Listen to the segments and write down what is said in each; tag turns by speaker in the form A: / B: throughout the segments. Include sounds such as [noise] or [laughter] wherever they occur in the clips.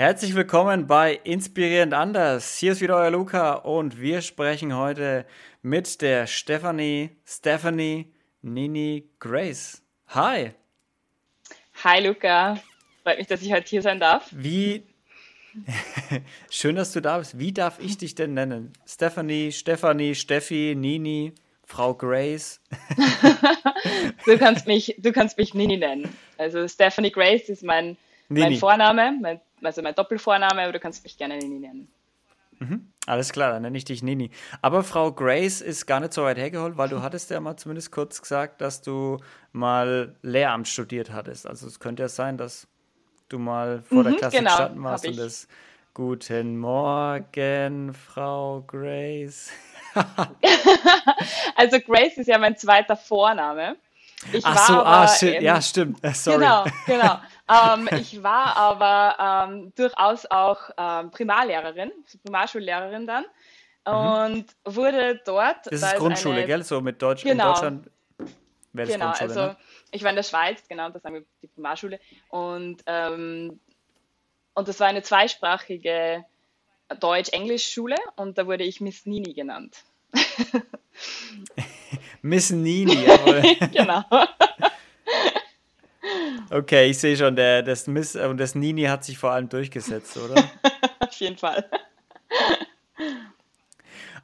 A: Herzlich willkommen bei Inspirierend Anders. Hier ist wieder euer Luca und wir sprechen heute mit der Stephanie, Stephanie, Nini, Grace. Hi.
B: Hi Luca. Freut mich, dass ich heute hier sein darf.
A: Wie [laughs] schön, dass du da bist. Wie darf ich dich denn nennen? Stephanie, Stephanie, Steffi, Nini, Frau Grace. [laughs]
B: du kannst mich, du kannst mich Nini nennen. Also Stephanie Grace ist mein, mein Vorname, mein also mein Doppelvorname, aber du kannst mich gerne Nini nennen.
A: Mhm. Alles klar, dann nenne ich dich Nini. Aber Frau Grace ist gar nicht so weit hergeholt, weil du [laughs] hattest ja mal zumindest kurz gesagt, dass du mal Lehramt studiert hattest. Also es könnte ja sein, dass du mal vor der mhm, Klasse genau, gestanden warst und das Guten Morgen, Frau Grace. [laughs]
B: also Grace ist ja mein zweiter Vorname.
A: Ich Ach so, ah, shit. ja, stimmt. [laughs] Sorry.
B: Genau, genau. Ähm, ich war aber ähm, durchaus auch ähm, Primarlehrerin, Primarschullehrerin dann mhm. und mhm. wurde dort.
A: Das ist Grundschule, eine, gell? So mit Deutsch genau, in Deutschland
B: wäre das genau, Grundschule, also ne? ich war in der Schweiz, genau, das sagen wir die Primarschule und ähm, und das war eine zweisprachige Deutsch-Englisch-Schule und da wurde ich Miss Nini genannt. [laughs]
A: Miss Nini, [laughs] jawohl.
B: genau. [laughs]
A: Okay, ich sehe schon, der, das Miss und das Nini hat sich vor allem durchgesetzt, oder? [laughs]
B: Auf jeden Fall.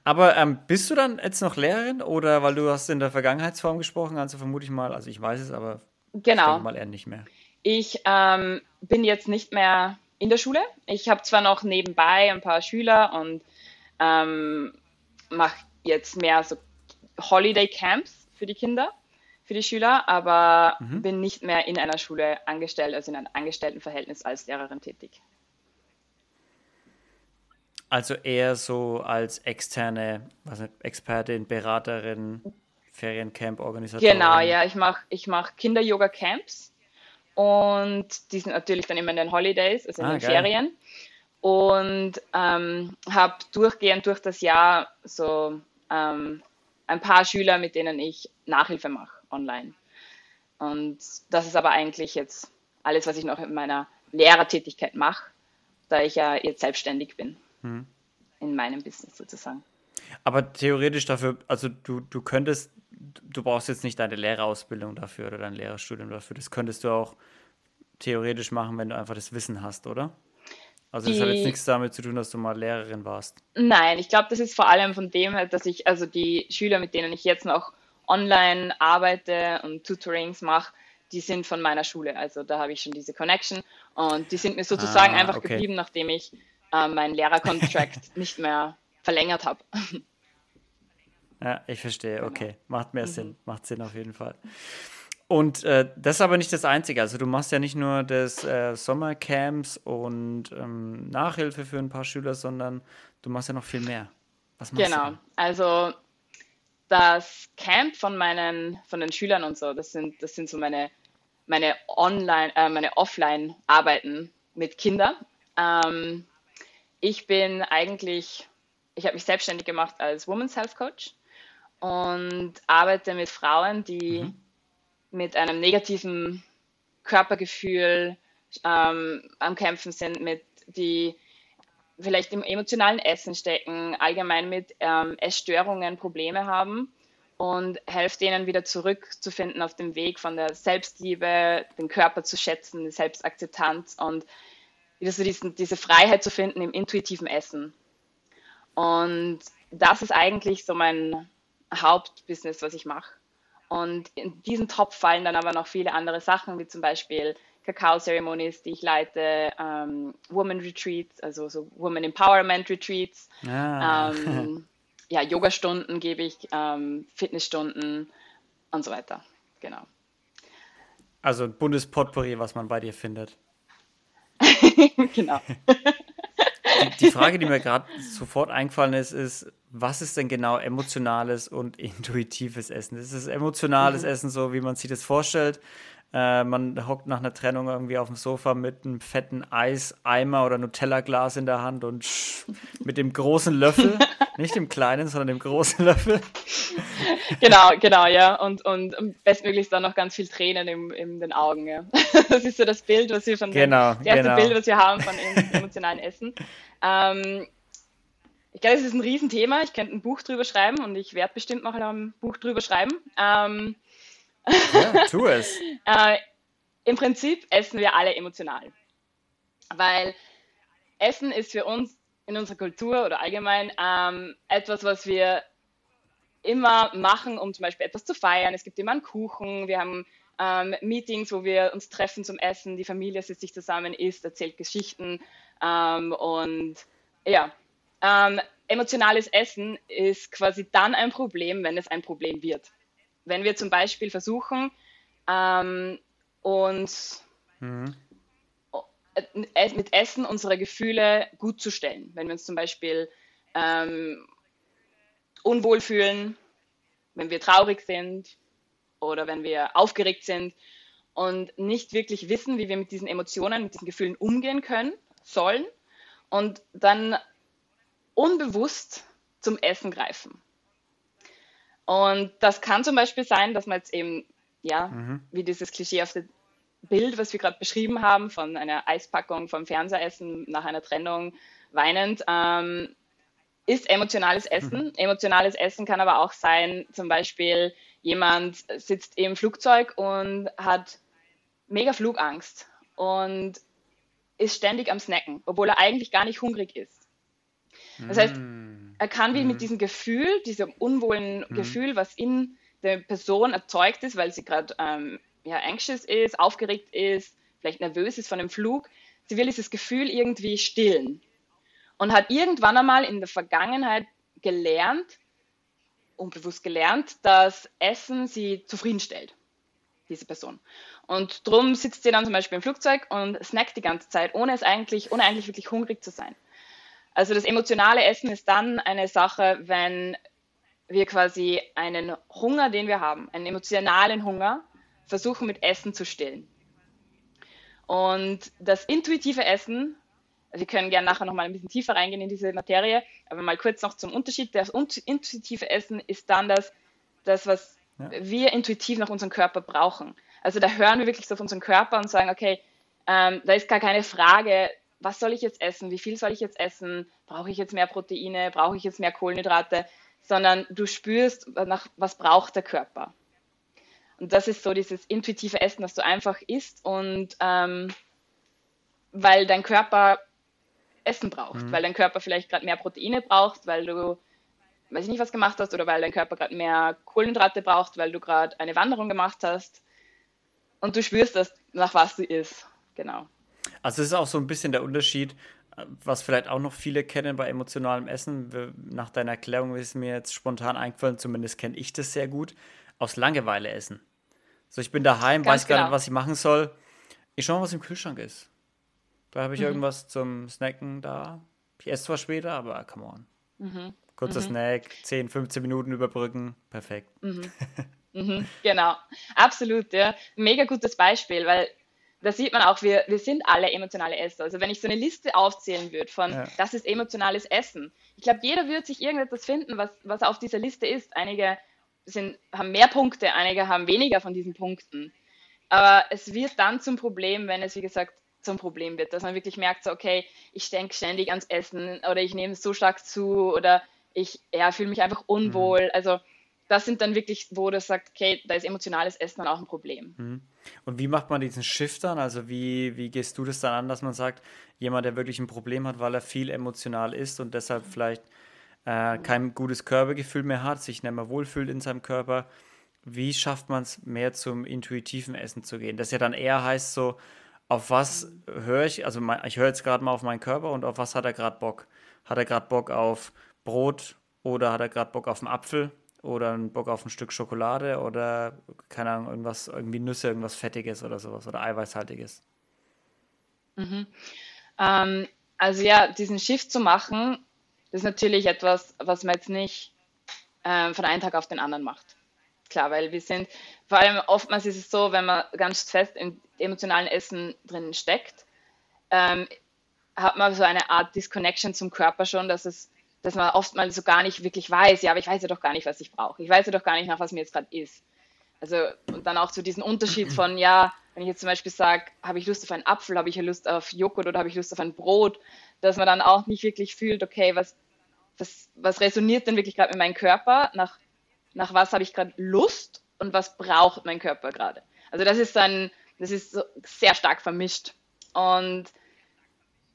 A: Aber ähm, bist du dann jetzt noch Lehrerin oder weil du hast in der Vergangenheitsform gesprochen, also vermute ich mal, also ich weiß es, aber
B: genau.
A: ich mal eher nicht mehr.
B: Ich ähm, bin jetzt nicht mehr in der Schule. Ich habe zwar noch nebenbei ein paar Schüler und ähm, mache jetzt mehr so Holiday Camps für die Kinder für die Schüler, aber mhm. bin nicht mehr in einer Schule angestellt, also in einem Angestelltenverhältnis als Lehrerin tätig.
A: Also eher so als externe was nicht, Expertin, Beraterin, Feriencamp-Organisatorin.
B: Genau, ja, ich mache ich mach Kinder-Yoga-Camps und die sind natürlich dann immer in den Holidays, also in ah, den geil. Ferien. Und ähm, habe durchgehend durch das Jahr so ähm, ein paar Schüler, mit denen ich Nachhilfe mache online. Und das ist aber eigentlich jetzt alles, was ich noch in meiner Lehrertätigkeit mache, da ich ja jetzt selbstständig bin hm. in meinem Business sozusagen.
A: Aber theoretisch dafür, also du, du könntest, du brauchst jetzt nicht deine Lehrerausbildung dafür oder dein Lehrerstudium dafür. Das könntest du auch theoretisch machen, wenn du einfach das Wissen hast, oder? Also das die, hat jetzt nichts damit zu tun, dass du mal Lehrerin warst.
B: Nein, ich glaube, das ist vor allem von dem, dass ich, also die Schüler, mit denen ich jetzt noch online arbeite und Tutorings mache, die sind von meiner Schule. Also da habe ich schon diese Connection und die sind mir sozusagen ah, einfach okay. geblieben, nachdem ich äh, meinen Lehrercontract [laughs] nicht mehr verlängert habe. [laughs]
A: Ja, ich verstehe. Genau. Okay, macht mehr mhm. Sinn. Macht Sinn auf jeden Fall. Und äh, das ist aber nicht das Einzige. Also du machst ja nicht nur das äh, Sommercamps und ähm, Nachhilfe für ein paar Schüler, sondern du machst ja noch viel mehr.
B: Was machst genau. du? Genau. Also das Camp von meinen, von den Schülern und so, das sind, das sind so meine, meine Online, äh, meine Offline-Arbeiten mit Kindern. Ähm, ich bin eigentlich, ich habe mich selbstständig gemacht als Women's Health Coach und arbeite mit Frauen, die mhm. mit einem negativen Körpergefühl ähm, am Kämpfen sind, mit die vielleicht im emotionalen Essen stecken, allgemein mit ähm, Essstörungen Probleme haben und helft denen wieder zurückzufinden auf dem Weg von der Selbstliebe, den Körper zu schätzen, die Selbstakzeptanz und wieder so diesen, diese Freiheit zu finden im intuitiven Essen. Und das ist eigentlich so mein Hauptbusiness, was ich mache. Und in diesen Topf fallen dann aber noch viele andere Sachen, wie zum Beispiel Kakao-Ceremonies, die ich leite, ähm, Woman Retreats, also so Woman Empowerment Retreats, ah. ähm, ja, Yoga-Stunden gebe ich, ähm, Fitnessstunden und so weiter. Genau.
A: Also ein buntes Potpourri, was man bei dir findet. [laughs]
B: genau.
A: Die, die, Frage, die mir gerade sofort eingefallen ist, ist, was ist denn genau emotionales und [laughs] intuitives Essen? Ist es emotionales mhm. Essen, so wie man sich das vorstellt? Äh, man hockt nach einer Trennung irgendwie auf dem Sofa mit einem fetten Eiseimer oder Nutella-Glas in der Hand und mit dem großen Löffel, [laughs] nicht dem kleinen, sondern dem großen Löffel.
B: Genau, genau, ja. Und, und bestmöglichst dann noch ganz viel Tränen in, in den Augen, ja. [laughs] Das ist so das Bild, was wir von
A: genau,
B: dem, das erste
A: genau.
B: Bild, was wir haben von emotionalen Essen. Ähm, ich glaube, es ist ein Riesenthema. Ich könnte ein Buch drüber schreiben und ich werde bestimmt noch ein Buch drüber schreiben. Ähm,
A: ja, tu es. [laughs]
B: äh, Im Prinzip essen wir alle emotional. Weil Essen ist für uns in unserer Kultur oder allgemein ähm, etwas, was wir immer machen, um zum Beispiel etwas zu feiern. Es gibt immer einen Kuchen, wir haben ähm, Meetings, wo wir uns treffen zum Essen, die Familie sitzt sich zusammen, isst, erzählt Geschichten ähm, und ja, ähm, emotionales Essen ist quasi dann ein Problem, wenn es ein Problem wird. Wenn wir zum Beispiel versuchen, ähm, uns mhm. mit Essen unsere Gefühle gut zu stellen. Wenn wir uns zum Beispiel ähm, unwohl fühlen, wenn wir traurig sind oder wenn wir aufgeregt sind und nicht wirklich wissen, wie wir mit diesen Emotionen, mit diesen Gefühlen umgehen können, sollen und dann unbewusst zum Essen greifen. Und das kann zum Beispiel sein, dass man jetzt eben, ja, mhm. wie dieses Klischee auf dem Bild, was wir gerade beschrieben haben, von einer Eispackung vom Fernsehessen nach einer Trennung weinend, ähm, ist emotionales Essen. Mhm. Emotionales Essen kann aber auch sein, zum Beispiel jemand sitzt im Flugzeug und hat mega Flugangst und ist ständig am Snacken, obwohl er eigentlich gar nicht hungrig ist. Das heißt, mm. Er kann wie mit mm. diesem Gefühl, diesem unwohlen mm. Gefühl, was in der Person erzeugt ist, weil sie gerade ähm, ja, anxious ist, aufgeregt ist, vielleicht nervös ist von dem Flug, sie will dieses Gefühl irgendwie stillen und hat irgendwann einmal in der Vergangenheit gelernt, unbewusst gelernt, dass Essen sie zufriedenstellt, diese Person. Und drum sitzt sie dann zum Beispiel im Flugzeug und snackt die ganze Zeit, ohne es eigentlich, ohne eigentlich wirklich hungrig zu sein. Also das emotionale Essen ist dann eine Sache, wenn wir quasi einen Hunger, den wir haben, einen emotionalen Hunger, versuchen mit Essen zu stillen. Und das intuitive Essen, wir können gerne nachher nochmal ein bisschen tiefer reingehen in diese Materie, aber mal kurz noch zum Unterschied. Das intuitive Essen ist dann das, das was ja. wir intuitiv nach unserem Körper brauchen. Also da hören wir wirklich so auf unseren Körper und sagen, okay, ähm, da ist gar keine Frage, was soll ich jetzt essen, wie viel soll ich jetzt essen, brauche ich jetzt mehr Proteine, brauche ich jetzt mehr Kohlenhydrate, sondern du spürst, nach, was braucht der Körper. Und das ist so dieses intuitive Essen, dass du einfach isst und ähm, weil dein Körper Essen braucht, mhm. weil dein Körper vielleicht gerade mehr Proteine braucht, weil du, weiß ich nicht, was gemacht hast oder weil dein Körper gerade mehr Kohlenhydrate braucht, weil du gerade eine Wanderung gemacht hast und du spürst das, nach was du isst. Genau.
A: Also es ist auch so ein bisschen der Unterschied, was vielleicht auch noch viele kennen bei emotionalem Essen. Nach deiner Erklärung ist mir jetzt spontan eingefallen, zumindest kenne ich das sehr gut, aus Langeweile essen. So, ich bin daheim, Ganz weiß genau. gar nicht, genau. was ich machen soll. Ich schaue mal, was im Kühlschrank ist. Da habe ich mhm. irgendwas zum Snacken da. Ich esse zwar später, aber come on. Mhm. Kurzer mhm. Snack, 10, 15 Minuten überbrücken, perfekt.
B: Mhm. [laughs] mhm. genau, absolut, ja. Mega gutes Beispiel, weil da sieht man auch, wir, wir sind alle emotionale Esser. Also wenn ich so eine Liste aufzählen würde von, ja. das ist emotionales Essen. Ich glaube, jeder würde sich irgendetwas finden, was, was auf dieser Liste ist. Einige sind, haben mehr Punkte, einige haben weniger von diesen Punkten. Aber es wird dann zum Problem, wenn es, wie gesagt, zum Problem wird, dass man wirklich merkt, so, okay, ich denke ständig ans Essen oder ich nehme es so stark zu oder ich ja, fühle mich einfach unwohl. Mhm. Also das sind dann wirklich, wo du sagst, okay, da ist emotionales Essen dann auch ein Problem.
A: Mhm. Und wie macht man diesen Shift dann? Also wie, wie gehst du das dann an, dass man sagt, jemand, der wirklich ein Problem hat, weil er viel emotional ist und deshalb vielleicht äh, kein gutes Körpergefühl mehr hat, sich nicht mehr wohlfühlt in seinem Körper, wie schafft man es mehr zum intuitiven Essen zu gehen? Das ja dann eher heißt so, auf was höre ich, also ich höre jetzt gerade mal auf meinen Körper und auf was hat er gerade Bock? Hat er gerade Bock auf Brot oder hat er gerade Bock auf einen Apfel oder einen Bock auf ein Stück Schokolade oder keine Ahnung, irgendwas, irgendwie Nüsse, irgendwas Fettiges oder sowas oder Eiweißhaltiges.
B: Mhm. Ähm, also ja, diesen Shift zu machen, das ist natürlich etwas, was man jetzt nicht äh, von einem Tag auf den anderen macht. Klar, weil wir sind vor allem oftmals ist es so, wenn man ganz fest im emotionalen Essen drin steckt, ähm, hat man so eine Art Disconnection zum Körper schon, dass es, dass man oftmals so gar nicht wirklich weiß, ja, aber ich weiß ja doch gar nicht, was ich brauche. Ich weiß ja doch gar nicht, nach was mir jetzt gerade ist. Also, und dann auch zu so diesen Unterschied von, ja, wenn ich jetzt zum Beispiel sage, habe ich Lust auf einen Apfel, habe ich Lust auf Joghurt oder habe ich Lust auf ein Brot, dass man dann auch nicht wirklich fühlt, okay, was, was, was resoniert denn wirklich gerade mit meinem Körper, nach, nach was habe ich gerade Lust und was braucht mein Körper gerade. Also das ist dann, das ist so sehr stark vermischt. Und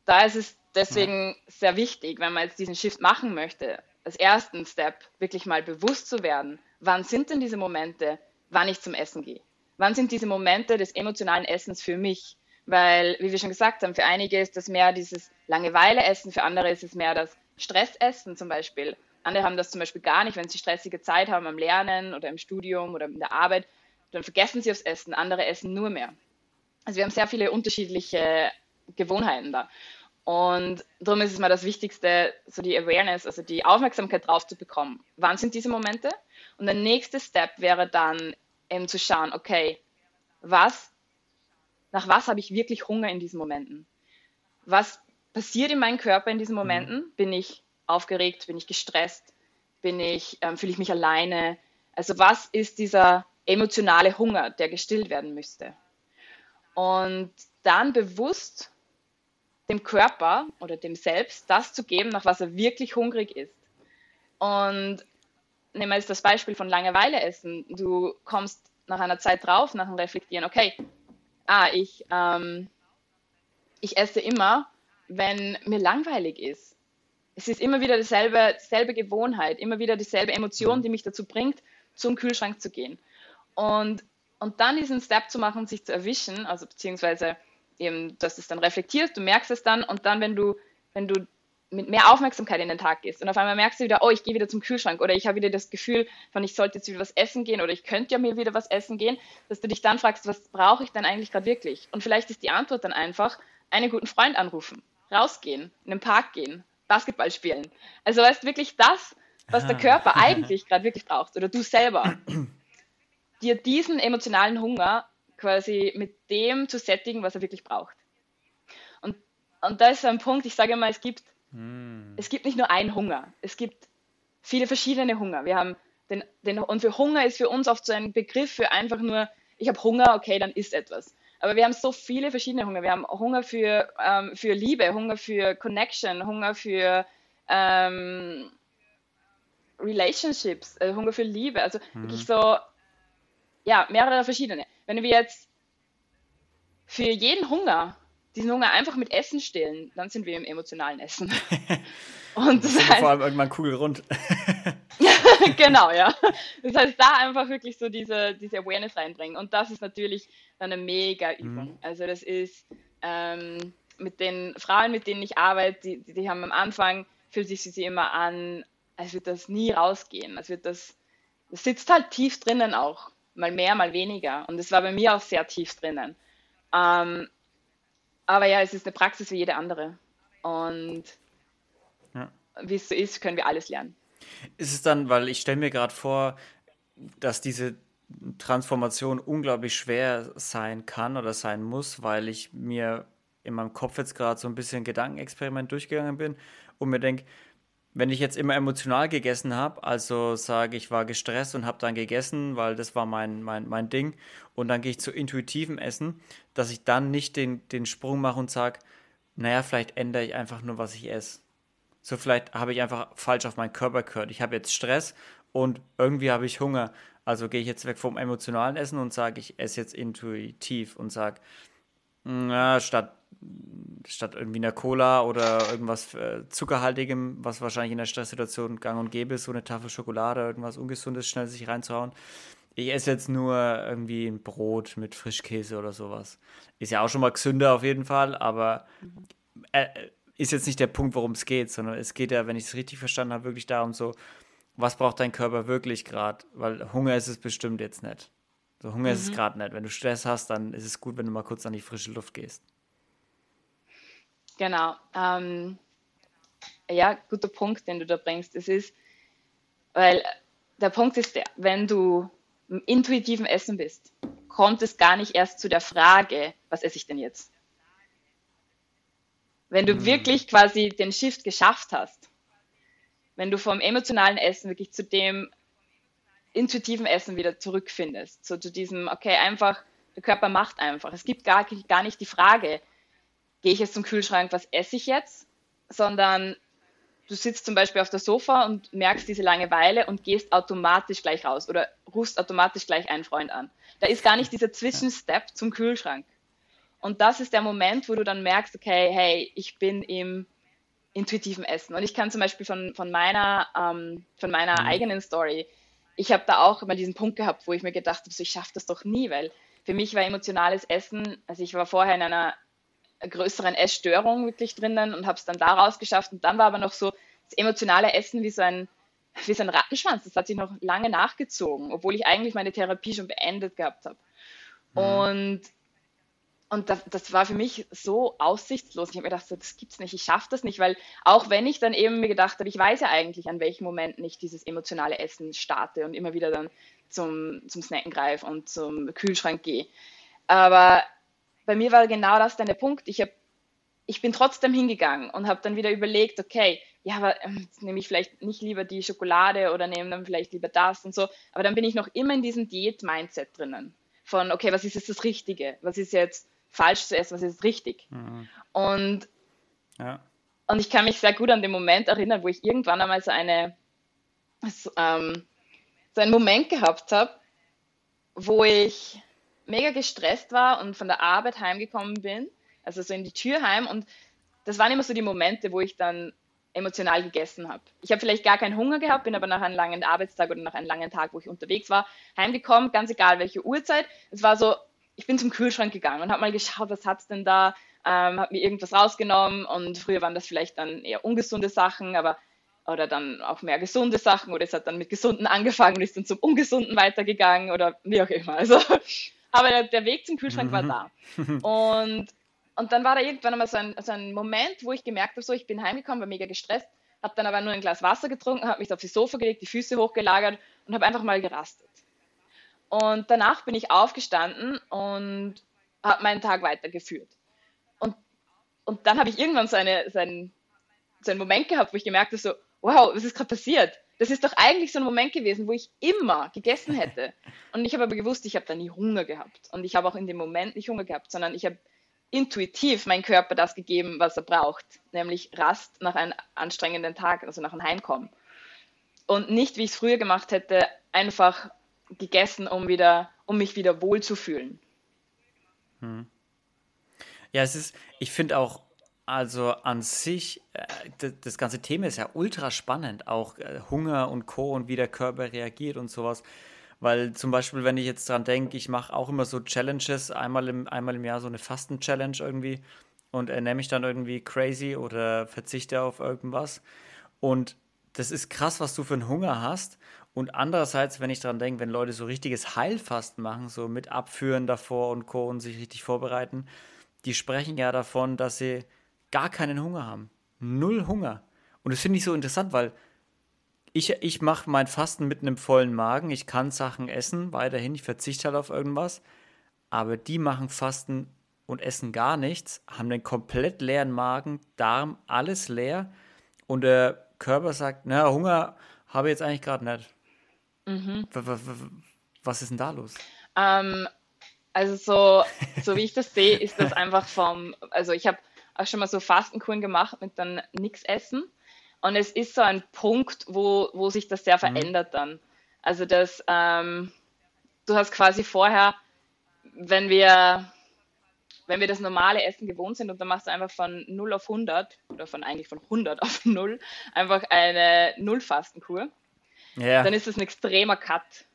B: da ist es deswegen sehr wichtig, wenn man jetzt diesen Shift machen möchte, als ersten Step wirklich mal bewusst zu werden, wann sind denn diese Momente, wann ich zum Essen gehe? Wann sind diese Momente des emotionalen Essens für mich? Weil, wie wir schon gesagt haben, für einige ist das mehr dieses Langeweile-Essen, für andere ist es mehr das Stressessen zum Beispiel. Andere haben das zum Beispiel gar nicht, wenn sie stressige Zeit haben am Lernen oder im Studium oder in der Arbeit, dann vergessen sie aufs Essen, andere essen nur mehr. Also wir haben sehr viele unterschiedliche Gewohnheiten da. Und darum ist es mal das Wichtigste, so die Awareness, also die Aufmerksamkeit drauf zu bekommen. Wann sind diese Momente? Und der nächste Step wäre dann eben zu schauen, okay, was, nach was habe ich wirklich Hunger in diesen Momenten? Was passiert in meinem Körper in diesen Momenten? Mhm. Bin ich aufgeregt? Bin ich gestresst? Bin ich, ähm, fühle ich mich alleine? Also was ist dieser emotionale Hunger, der gestillt werden müsste? Und dann bewusst dem Körper oder dem Selbst das zu geben, nach was er wirklich hungrig ist. Und nehmen wir jetzt das Beispiel von Langeweile essen. Du kommst nach einer Zeit drauf, nach dem Reflektieren, okay, ah, ich, ähm, ich esse immer, wenn mir langweilig ist. Es ist immer wieder dieselbe, dieselbe Gewohnheit, immer wieder dieselbe Emotion, mhm. die mich dazu bringt, zum Kühlschrank zu gehen. Und, und dann diesen Step zu machen, sich zu erwischen, also beziehungsweise eben, dass es dann reflektierst, du merkst es dann und dann, wenn du, wenn du mit mehr Aufmerksamkeit in den Tag gehst und auf einmal merkst du wieder, oh, ich gehe wieder zum Kühlschrank oder ich habe wieder das Gefühl von, ich sollte jetzt wieder was essen gehen oder ich könnte ja mir wieder was essen gehen, dass du dich dann fragst, was brauche ich denn eigentlich gerade wirklich? Und vielleicht ist die Antwort dann einfach, einen guten Freund anrufen, rausgehen, in den Park gehen, Basketball spielen. Also weißt wirklich das, was der Körper [laughs] eigentlich gerade wirklich braucht oder du selber. dir diesen emotionalen Hunger quasi mit dem zu sättigen, was er wirklich braucht. Und, und da ist so ein Punkt, ich sage immer, es gibt Mm. Es gibt nicht nur einen Hunger, es gibt viele verschiedene Hunger. Wir haben den, den, und für Hunger ist für uns oft so ein Begriff für einfach nur, ich habe Hunger, okay, dann isst etwas. Aber wir haben so viele verschiedene Hunger. Wir haben Hunger für, ähm, für Liebe, Hunger für Connection, Hunger für ähm, Relationships, äh, Hunger für Liebe. Also mhm. wirklich so, ja, mehrere verschiedene. Wenn wir jetzt für jeden Hunger diesen Hunger einfach mit Essen stillen, dann sind wir im emotionalen Essen. [laughs]
A: Und das heißt, vor allem irgendwann kugelrund. [laughs]
B: genau, ja. [laughs] Das heißt, da einfach wirklich so diese, diese Awareness reinbringen. Und das ist natürlich dann eine mega Übung. Mhm. Also das ist ähm, mit den Frauen, mit denen ich arbeite, die, die haben am Anfang, fühlt sich sie immer an, als wird das nie rausgehen. Als wird das, das sitzt halt tief drinnen auch. Mal mehr, mal weniger. Und es war bei mir auch sehr tief drinnen. Ähm, aber ja, es ist eine Praxis wie jede andere. Und ja. wie es so ist, können wir alles lernen.
A: Ist es dann, weil ich stelle mir gerade vor, dass diese Transformation unglaublich schwer sein kann oder sein muss, weil ich mir in meinem Kopf jetzt gerade so ein bisschen Gedankenexperiment durchgegangen bin und mir denke, wenn ich jetzt immer emotional gegessen habe, also sage ich war gestresst und habe dann gegessen, weil das war mein, mein, mein Ding, und dann gehe ich zu intuitivem Essen, dass ich dann nicht den, den Sprung mache und sage, naja, vielleicht ändere ich einfach nur, was ich esse. So vielleicht habe ich einfach falsch auf meinen Körper gehört. Ich habe jetzt Stress und irgendwie habe ich Hunger. Also gehe ich jetzt weg vom emotionalen Essen und sage, ich esse jetzt intuitiv und sage, na, statt statt irgendwie einer Cola oder irgendwas äh, Zuckerhaltigem, was wahrscheinlich in der Stresssituation gang und gäbe ist, so eine Tafel Schokolade, irgendwas Ungesundes schnell sich reinzuhauen. Ich esse jetzt nur irgendwie ein Brot mit Frischkäse oder sowas. Ist ja auch schon mal gesünder auf jeden Fall, aber äh, ist jetzt nicht der Punkt, worum es geht, sondern es geht ja, wenn ich es richtig verstanden habe, wirklich darum so, was braucht dein Körper wirklich gerade? Weil Hunger ist es bestimmt jetzt nicht. So Hunger mhm. ist es mhm. gerade nicht. Wenn du Stress hast, dann ist es gut, wenn du mal kurz an die frische Luft gehst.
B: Genau. Ähm, ja, guter Punkt, den du da bringst. Es ist, weil der Punkt ist der, wenn du, im intuitiven Essen bist, kommt es gar nicht erst zu der Frage, was esse ich denn jetzt? Wenn du mhm. wirklich quasi den Shift geschafft hast, wenn du vom emotionalen Essen wirklich zu dem intuitiven Essen wieder zurückfindest, so zu diesem, okay, einfach, der Körper macht einfach. Es gibt gar, gar nicht die Frage, gehe ich jetzt zum Kühlschrank, was esse ich jetzt, sondern du sitzt zum Beispiel auf der Sofa und merkst diese Langeweile und gehst automatisch gleich raus oder rufst automatisch gleich einen Freund an. Da ist gar nicht dieser Zwischenstep zum Kühlschrank. Und das ist der Moment, wo du dann merkst, okay, hey, ich bin im intuitiven Essen. Und ich kann zum Beispiel von, von meiner, ähm, von meiner mhm. eigenen Story, ich habe da auch immer diesen Punkt gehabt, wo ich mir gedacht habe, so, ich schaffe das doch nie, weil für mich war emotionales Essen, also ich war vorher in einer größeren Essstörung wirklich drinnen und habe es dann daraus geschafft. Und dann war aber noch so das emotionale Essen wie so ein wie so ein Rattenschwanz. Das hat sich noch lange nachgezogen, obwohl ich eigentlich meine Therapie schon beendet gehabt habe. Mhm. Und, und das, das, war für mich so aussichtslos. Ich habe mir gedacht, so, das gibt's nicht, ich schaffe das nicht, weil auch wenn ich dann eben mir gedacht habe, ich weiß ja eigentlich, an welchem Moment ich dieses emotionale Essen starte und immer wieder dann zum, zum Snacken greife und zum Kühlschrank gehe. Aber bei mir war genau das dann der Punkt. Ich, hab, ich bin trotzdem hingegangen und habe dann wieder überlegt, okay, ja, aber ähm, nehme ich vielleicht nicht lieber die Schokolade oder nehme dann vielleicht lieber das und so. Aber dann bin ich noch immer in diesem Diät-Mindset drinnen. Von, okay, was ist jetzt das Richtige? Was ist jetzt falsch zu essen? Was ist richtig? Mhm. Und, ja. und ich kann mich sehr gut an den Moment erinnern, wo ich irgendwann einmal so eine, so, ähm, so einen Moment gehabt habe, wo ich mega gestresst war und von der Arbeit heimgekommen bin, also so in die Tür heim und das waren immer so die Momente, wo ich dann emotional gegessen habe. Ich habe vielleicht gar keinen Hunger gehabt, bin aber nach einem langen Arbeitstag oder nach einem langen Tag, wo ich unterwegs war, heimgekommen, ganz egal welche Uhrzeit. Es war so, ich bin zum Kühlschrank gegangen und habe mal geschaut, was hat's denn da, ähm, habe mir irgendwas rausgenommen und früher waren das vielleicht dann eher ungesunde Sachen, aber oder dann auch mehr gesunde Sachen oder es hat dann mit gesunden angefangen und ist dann zum ungesunden weitergegangen oder wie auch immer. Also aber der, der Weg zum Kühlschrank war mhm. da. [laughs] Und, und dann war da irgendwann einmal so ein, so ein Moment, wo ich gemerkt habe, so, ich bin heimgekommen, war mega gestresst, habe dann aber nur ein Glas Wasser getrunken, habe mich auf die Sofa gelegt, die Füße hochgelagert und habe einfach mal gerastet. Und danach bin ich aufgestanden und habe meinen Tag weitergeführt. Und, und dann habe ich irgendwann so, eine, so, einen, so einen Moment gehabt, wo ich gemerkt habe, so, wow, was ist gerade passiert? Das ist doch eigentlich so ein Moment gewesen, wo ich immer gegessen hätte. Und ich habe aber gewusst, ich habe da nie Hunger gehabt. Und ich habe auch in dem Moment nicht Hunger gehabt, sondern ich habe intuitiv meinem Körper das gegeben, was er braucht, nämlich Rast nach einem anstrengenden Tag, also nach einem Heimkommen. Und nicht, wie ich es früher gemacht hätte, einfach gegessen, um wieder, um mich wieder wohlzufühlen.
A: Hm. Ja, es ist, ich finde auch, also an sich, äh, das ganze Thema ist ja ultra spannend, auch äh, Hunger und Co. und wie der Körper reagiert und sowas. Weil zum Beispiel, wenn ich jetzt dran denke, ich mache auch immer so Challenges, einmal im, einmal im Jahr so eine Fasten-Challenge irgendwie und ernähre mich dann irgendwie crazy oder verzichte auf irgendwas. Und das ist krass, was du für einen Hunger hast. Und andererseits, wenn ich dran denke, wenn Leute so richtiges Heilfasten machen, so mit Abführen davor und Co. und sich richtig vorbereiten, die sprechen ja davon, dass sie gar keinen Hunger haben. Null Hunger. Und das finde ich so interessant, weil ich, ich mache mein Fasten mit einem vollen Magen. Ich kann Sachen essen, weiterhin. Ich verzichte halt auf irgendwas. Aber die machen Fasten und essen gar nichts, haben einen komplett leeren Magen, Darm, alles leer. Und der Körper sagt, na, Hunger habe ich jetzt eigentlich gerade nicht. Mhm. Was ist denn da los?
B: Ähm, also so, so wie ich das sehe, ist das einfach vom, also ich habe auch schon mal so Fastenkuren gemacht mit dann nichts essen. Und es ist so ein Punkt, wo, wo sich das sehr mhm. verändert dann. Also das, ähm, du hast quasi vorher, wenn wir, wenn wir das normale Essen gewohnt sind und dann machst du einfach von 0 auf 100 oder von eigentlich von 100 auf [laughs] 0 einfach eine Nullfastenkur, ja. dann ist das ein extremer Cut.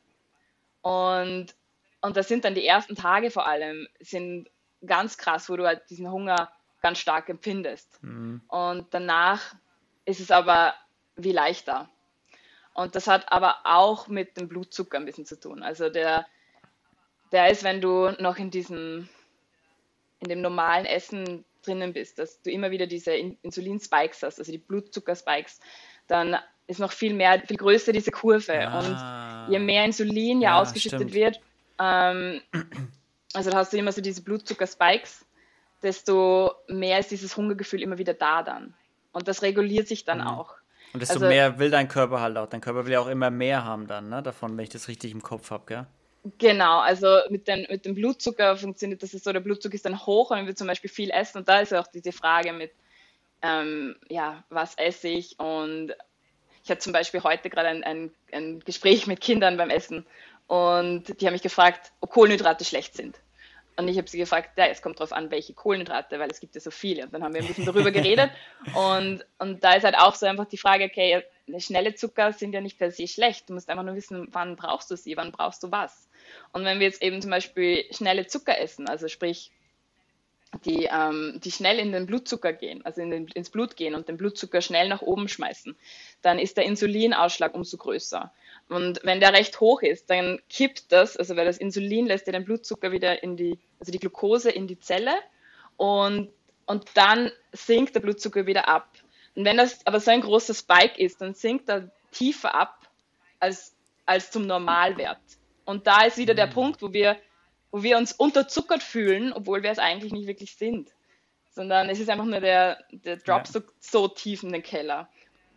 B: Und, und das sind dann die ersten Tage vor allem, sind ganz krass, wo du halt diesen Hunger ganz stark empfindest. Mhm. Und danach ist es aber wie leichter. Und das hat aber auch mit dem Blutzucker ein bisschen zu tun. Also der, der ist, wenn du noch in diesem, in dem normalen Essen drinnen bist, dass du immer wieder diese Insulin-Spikes hast, also die Blutzucker-Spikes, dann ist noch viel mehr, viel größer diese Kurve. Ah, und je mehr Insulin ja, ja ausgeschüttet stimmt. wird, ähm, also da hast du immer so diese Blutzucker-Spikes, desto mehr ist dieses Hungergefühl immer wieder da dann. Und das reguliert sich dann mhm. auch.
A: Und desto also, mehr will dein Körper halt auch. Dein Körper will ja auch immer mehr haben dann, ne? Davon, wenn ich das richtig im Kopf habe, gell?
B: Genau, also mit, den, mit dem Blutzucker funktioniert das so, der Blutzucker ist dann hoch, wenn wir zum Beispiel viel essen. Und da ist auch diese Frage mit, ähm, ja, was esse ich? Und ich hatte zum Beispiel heute gerade ein, ein, ein Gespräch mit Kindern beim Essen und die haben mich gefragt, ob Kohlenhydrate schlecht sind. Und ich habe sie gefragt, ja, es kommt darauf an, welche Kohlenhydrate, weil es gibt ja so viele. Und dann haben wir ein bisschen darüber geredet. [laughs] Und, und da ist halt auch so einfach die Frage, okay, schnelle Zucker sind ja nicht per se schlecht. Du musst einfach nur wissen, wann brauchst du sie, wann brauchst du was. Und wenn wir jetzt eben zum Beispiel schnelle Zucker essen, also sprich, die, ähm, die schnell in den Blutzucker gehen, also in den, ins Blut gehen und den Blutzucker schnell nach oben schmeißen, dann ist der Insulinausschlag umso größer. Und wenn der recht hoch ist, dann kippt das, also weil das Insulin lässt ja den Blutzucker wieder in die, also die Glucose in die Zelle und, und dann sinkt der Blutzucker wieder ab. Und wenn das aber so ein großer Spike ist, dann sinkt er tiefer ab als, als zum Normalwert. Und da ist wieder der mhm. Punkt, wo wir, wo wir uns unterzuckert fühlen, obwohl wir es eigentlich nicht wirklich sind. Sondern es ist einfach nur der, der Drop ja. so, so tief in den Keller.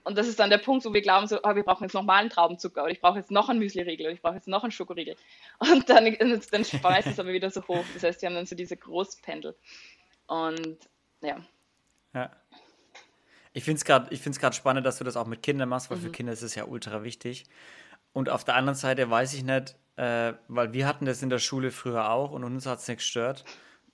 B: Und das ist dann der Punkt, wo wir glauben, so, oh, wir brauchen jetzt nochmal einen Traubenzucker oder ich brauche jetzt noch einen Müsli-Riegel oder ich brauche jetzt noch einen Schokoriegel. Und dann, [laughs] dann schmeißt es aber wieder so hoch. Das heißt, wir haben dann so diese Großpendel. Und ja.
A: Ja. Ich finde es gerade spannend, dass du das auch mit Kindern machst, weil mhm. für Kinder ist es ja ultra wichtig. Und auf der anderen Seite weiß ich nicht, äh, weil wir hatten das in der Schule früher auch und uns hat es nicht gestört.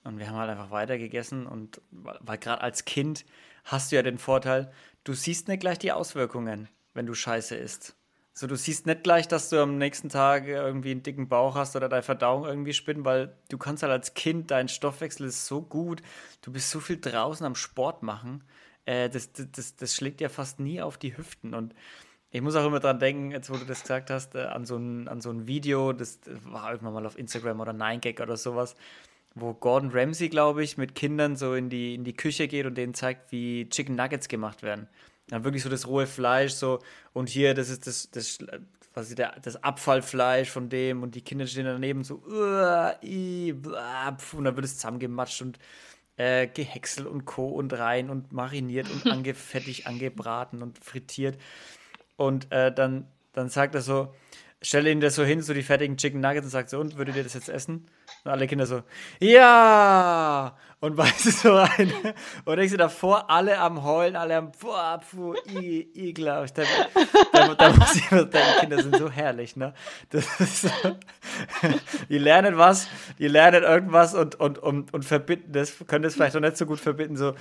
A: Und wir haben halt einfach weiter gegessen und weil gerade als Kind hast du ja den Vorteil, du siehst nicht gleich die Auswirkungen, wenn du Scheiße isst. So, du siehst nicht gleich, dass du am nächsten Tag irgendwie einen dicken Bauch hast oder deine Verdauung irgendwie spinnt, weil du kannst halt als Kind, dein Stoffwechsel ist so gut, du bist so viel draußen am Sport machen, äh, das, das, das, das, schlägt ja fast nie auf die Hüften. Und ich muss auch immer dran denken, jetzt wo du das gesagt hast, äh, an, so ein, an so ein Video, das war irgendwann mal auf Instagram oder 9gag oder sowas, wo Gordon Ramsay, glaube ich, mit Kindern so in die, in die Küche geht und denen zeigt, wie Chicken Nuggets gemacht werden. Dann wirklich so das rohe Fleisch, so, und hier, das ist das, das, was ist der, das Abfallfleisch von dem und die Kinder stehen daneben so, und dann wird es zusammengematscht und äh, gehäckselt und Co. und rein und mariniert und [laughs] angefettigt, angebraten und frittiert. Und äh, dann, dann sagt er so, stelle ihn das so hin, so die fertigen Chicken Nuggets und sagt so, und würdet ihr das jetzt essen? Und alle Kinder so, ja! Und weißt du so ein. Und ich so davor, alle am Heulen, alle am, boah, puh, i, ekelhaft. Da, da, da muss ich denken, Kinder sind so herrlich, ne? Das ist so, [laughs] die lernen was, die lernen irgendwas und, und, und, und verbinden das, können das vielleicht noch nicht so gut verbinden, so,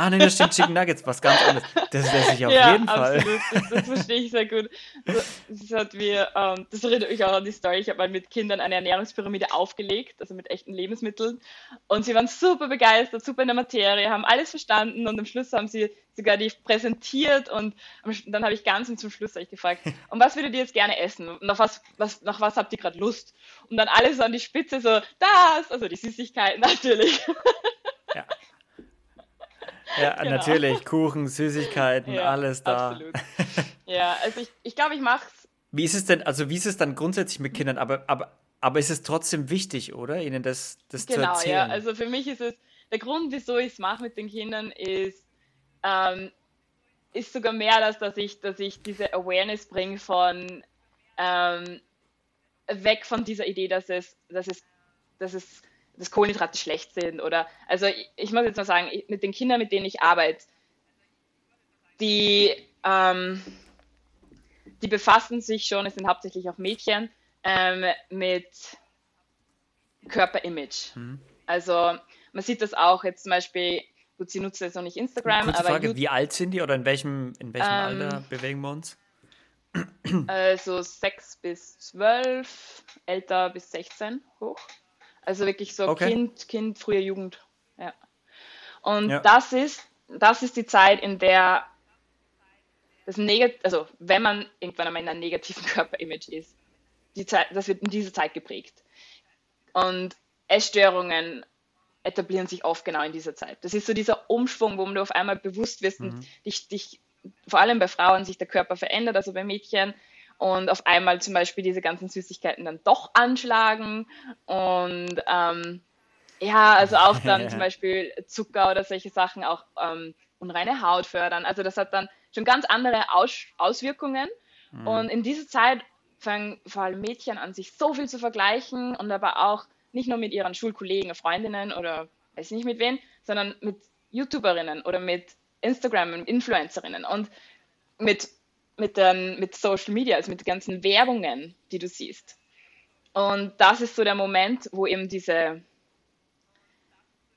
A: Ah, nein, das stimmt, Chicken Nuggets, was ganz anderes. Das wäre sich auf ja, jeden Fall.
B: Absolut, das, das verstehe ich sehr gut. Das, hat mir, ähm, das erinnert mich auch an die Story. Ich habe mal mit Kindern eine Ernährungspyramide aufgelegt, also mit echten Lebensmitteln. Und sie waren super begeistert, super in der Materie, haben alles verstanden und am Schluss haben sie sogar die präsentiert und dann habe ich ganz und zum Schluss ich gefragt, und was würdet ihr jetzt gerne essen? Nach was, was, nach was habt ihr gerade Lust? Und dann alles an die Spitze, so, das, also die Süßigkeiten [laughs] natürlich.
A: Ja. Ja, [laughs] genau. natürlich. Kuchen, Süßigkeiten, ja, alles da. Absolut. [laughs]
B: Ja, also ich, ich glaube, ich mach's.
A: Wie ist es denn, also wie ist es dann grundsätzlich mit Kindern? Aber, aber, aber ist es trotzdem wichtig, oder? Ihnen das, das genau, zu erzählen? Genau,
B: ja. Also für mich ist es, der Grund, wieso ich es mache mit den Kindern, ist, ähm, ist sogar mehr das, dass ich, dass ich diese Awareness bringe von ähm, weg von dieser Idee, dass es, dass es, dass es dass Kohlenhydrate schlecht sind oder, also ich, ich muss jetzt mal sagen, mit den Kindern, mit denen ich arbeite, die, ähm, die befassen sich schon, es sind hauptsächlich auch Mädchen, ähm, mit Körperimage. Mhm. Also man sieht das auch jetzt zum Beispiel, gut, sie nutzt jetzt noch nicht Instagram,
A: Kurze aber. Frage, wie alt sind die oder in welchem, in welchem ähm, Alter bewegen wir uns?
B: Also 6 bis 12, älter bis 16 hoch. Also wirklich so okay. Kind, Kind, frühe Jugend. Ja. Und ja. das ist, das ist die Zeit, in der das Negat also wenn man irgendwann einmal in einem negativen [laughs] Körperimage ist, die Zeit, das wird in dieser Zeit geprägt. Und Essstörungen etablieren sich oft genau in dieser Zeit. Das ist so dieser Umschwung, wo du auf einmal bewusst wirst mhm. und dich, dich vor allem bei Frauen sich der Körper verändert, also bei Mädchen und auf einmal zum Beispiel diese ganzen Süßigkeiten dann doch anschlagen und ähm, ja, also auch [laughs] dann zum Beispiel Zucker oder solche Sachen auch ähm, unreine Haut fördern. Also das hat dann schon ganz andere Aus Auswirkungen. Mhm. Und in dieser Zeit fangen vor allem Mädchen an, sich so viel zu vergleichen und aber auch nicht nur mit ihren Schulkollegen, Freundinnen oder weiß nicht mit wen, sondern mit YouTuberinnen oder mit Instagram und Influencerinnen und mit, mit, den, mit Social Media, also mit den ganzen Werbungen, die du siehst. Und das ist so der Moment, wo eben diese,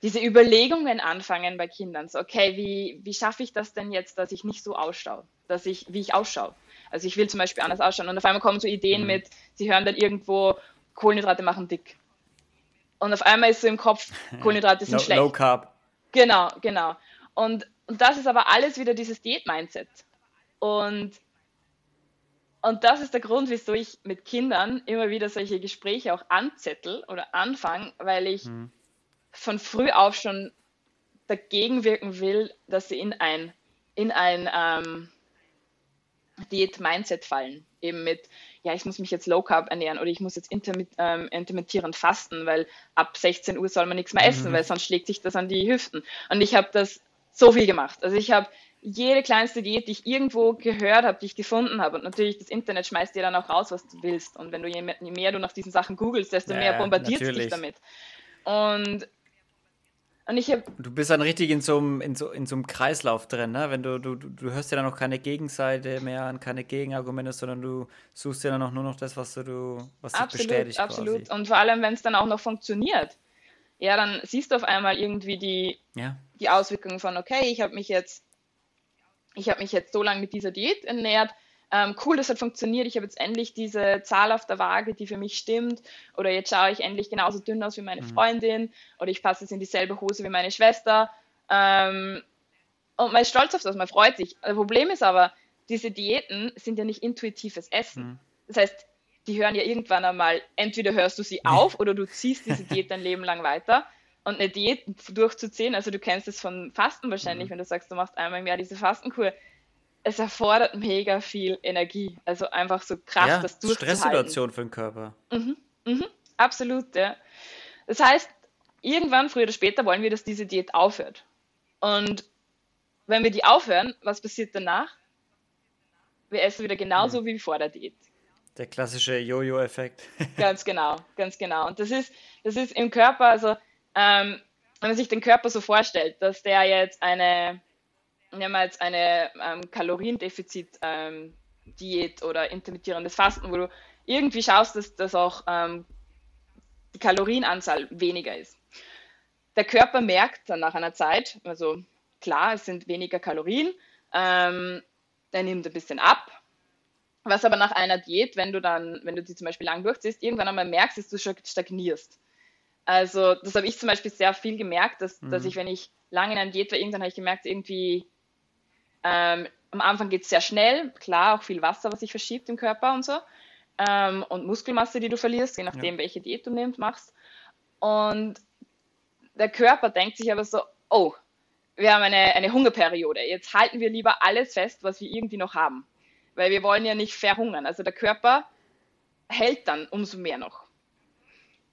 B: diese Überlegungen anfangen bei Kindern. So, okay, wie, wie schaffe ich das denn jetzt, dass ich nicht so ausschaue, dass ich, wie ich ausschaue? Also ich will zum Beispiel anders ausschauen. Und auf einmal kommen so Ideen mhm. mit, sie hören dann irgendwo, Kohlenhydrate machen dick. Und auf einmal ist so im Kopf, [laughs] Kohlenhydrate sind
A: no,
B: schlecht.
A: Low Carb.
B: Genau, genau. Und, und das ist aber alles wieder dieses Diät-Mindset. Und, und das ist der Grund, wieso ich mit Kindern immer wieder solche Gespräche auch anzettel oder anfange, weil ich hm. von früh auf schon dagegen wirken will, dass sie in ein, in ein ähm, Diät-Mindset fallen. Eben mit, ja, ich muss mich jetzt Low Carb ernähren oder ich muss jetzt intermit, ähm, intermittierend fasten, weil ab 16 Uhr soll man nichts mehr essen, mhm. weil sonst schlägt sich das an die Hüften. Und ich habe das so viel gemacht. Also ich habe jede kleinste Diät, die ich irgendwo gehört habe, die ich gefunden habe. Und natürlich, das Internet schmeißt dir dann auch raus, was du willst. Und wenn du je mehr, je mehr du nach diesen Sachen googelst, desto ja, mehr bombardiert es dich damit. Und, und ich habe.
A: Du bist dann richtig in so einem, in so, in so einem Kreislauf drin, ne? Wenn du, du, du hörst ja dann noch keine Gegenseite mehr an, keine Gegenargumente, sondern du suchst ja dann auch nur noch das, was du, was
B: absolut,
A: dich bestätigt.
B: Absolut. Quasi. Und vor allem, wenn es dann auch noch funktioniert ja, dann siehst du auf einmal irgendwie die, ja. die Auswirkungen von, okay, ich habe mich jetzt, ich habe mich jetzt so lange mit dieser Diät ernährt, ähm, cool, das hat funktioniert, ich habe jetzt endlich diese Zahl auf der Waage, die für mich stimmt, oder jetzt schaue ich endlich genauso dünn aus wie meine mhm. Freundin, oder ich passe jetzt in dieselbe Hose wie meine Schwester. Ähm, und man ist stolz auf das, man freut sich. Das Problem ist aber, diese Diäten sind ja nicht intuitives Essen. Mhm. Das heißt, die hören ja irgendwann einmal, entweder hörst du sie auf oder du ziehst diese Diät dein Leben lang weiter. Und eine Diät durchzuziehen, also du kennst es von Fasten wahrscheinlich, mhm. wenn du sagst, du machst einmal im Jahr diese Fastenkur, es erfordert mega viel Energie. Also einfach so Kraft, ja, das durchzuhalten.
A: Stresssituation für den Körper.
B: Mhm, mhm, absolut, ja. Das heißt, irgendwann, früher oder später, wollen wir, dass diese Diät aufhört. Und wenn wir die aufhören, was passiert danach? Wir essen wieder genauso mhm. wie vor der Diät.
A: Der klassische Jojo-Effekt.
B: ganz [laughs] genau, ganz genau. Und das ist, das ist im Körper, also ähm, wenn man sich den Körper so vorstellt, dass der jetzt eine, nehmen wir jetzt eine ähm, Kaloriendefizit-Diät ähm, oder intermittierendes Fasten, wo du irgendwie schaust, dass, dass auch ähm, die Kalorienanzahl weniger ist. Der Körper merkt dann nach einer Zeit, also klar, es sind weniger Kalorien, ähm, der nimmt ein bisschen ab, was aber nach einer Diät, wenn du dann, wenn du die zum Beispiel lang durchziehst, irgendwann einmal merkst, dass du stagnierst. Also das habe ich zum Beispiel sehr viel gemerkt, dass, mhm. dass ich, wenn ich lange in einer Diät war, irgendwann habe ich gemerkt, irgendwie ähm, am Anfang geht es sehr schnell, klar, auch viel Wasser, was sich verschiebt im Körper und so. Ähm, und Muskelmasse, die du verlierst, je nachdem, ja. welche Diät du nimmst, machst. Und der Körper denkt sich aber so, oh, wir haben eine, eine Hungerperiode, jetzt halten wir lieber alles fest, was wir irgendwie noch haben weil wir wollen ja nicht verhungern. Also der Körper hält dann umso mehr noch.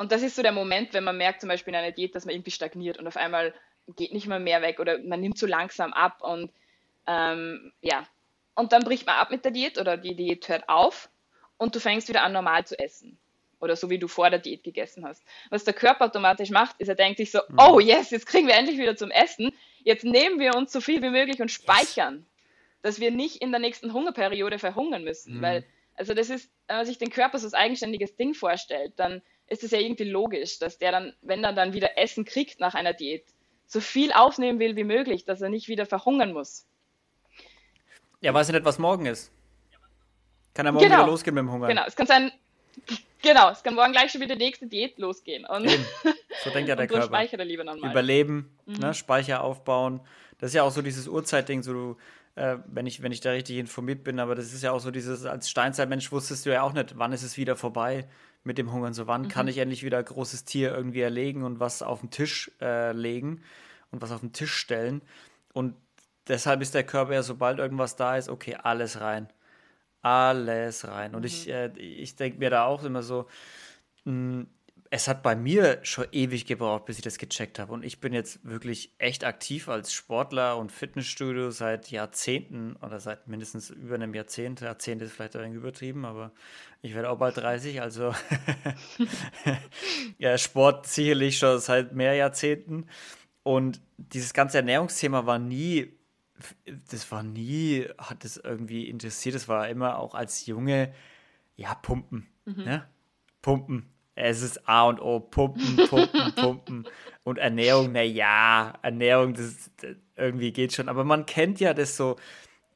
B: Und das ist so der Moment, wenn man merkt, zum Beispiel in einer Diät, dass man irgendwie stagniert und auf einmal geht nicht mehr mehr weg oder man nimmt zu langsam ab und ähm, ja. Und dann bricht man ab mit der Diät oder die Diät hört auf und du fängst wieder an, normal zu essen. Oder so wie du vor der Diät gegessen hast. Was der Körper automatisch macht, ist, er denkt sich so, mhm. oh yes, jetzt kriegen wir endlich wieder zum Essen. Jetzt nehmen wir uns so viel wie möglich und speichern dass wir nicht in der nächsten Hungerperiode verhungern müssen. Mhm. Weil, also das ist, wenn man sich den Körper so als eigenständiges Ding vorstellt, dann ist es ja irgendwie logisch, dass der dann, wenn er dann wieder Essen kriegt nach einer Diät, so viel aufnehmen will wie möglich, dass er nicht wieder verhungern muss.
A: Ja, weiß nicht, was morgen ist. Kann er morgen genau. wieder losgehen mit dem Hunger?
B: Genau, es kann sein, genau, es kann morgen gleich schon wieder die nächste Diät losgehen. Und, [laughs]
A: So denkt ja der Körper.
B: Speicher lieber dann mal.
A: Überleben, mhm. ne, Speicher aufbauen. Das ist ja auch so dieses Urzeitding, so äh, wenn, ich, wenn ich da richtig informiert bin. Aber das ist ja auch so dieses, als Steinzeitmensch wusstest du ja auch nicht, wann ist es wieder vorbei mit dem Hungern. So, wann mhm. kann ich endlich wieder ein großes Tier irgendwie erlegen und was auf den Tisch äh, legen und was auf den Tisch stellen. Und deshalb ist der Körper ja, sobald irgendwas da ist, okay, alles rein. Alles rein. Und mhm. ich, äh, ich denke mir da auch immer so, mh, hm, es hat bei mir schon ewig gebraucht, bis ich das gecheckt habe. Und ich bin jetzt wirklich echt aktiv als Sportler und Fitnessstudio seit Jahrzehnten oder seit mindestens über einem Jahrzehnt. Jahrzehnt ist vielleicht ein übertrieben, aber ich werde auch bald 30, also [laughs] ja, Sport sicherlich schon seit mehr Jahrzehnten. Und dieses ganze Ernährungsthema war nie, das war nie, hat es irgendwie interessiert. Es war immer auch als Junge, ja, Pumpen. Mhm. Ne? Pumpen es ist A und O, pumpen, pumpen, [laughs] pumpen. Und Ernährung, na ja, Ernährung, das, das, irgendwie geht schon. Aber man kennt ja das so,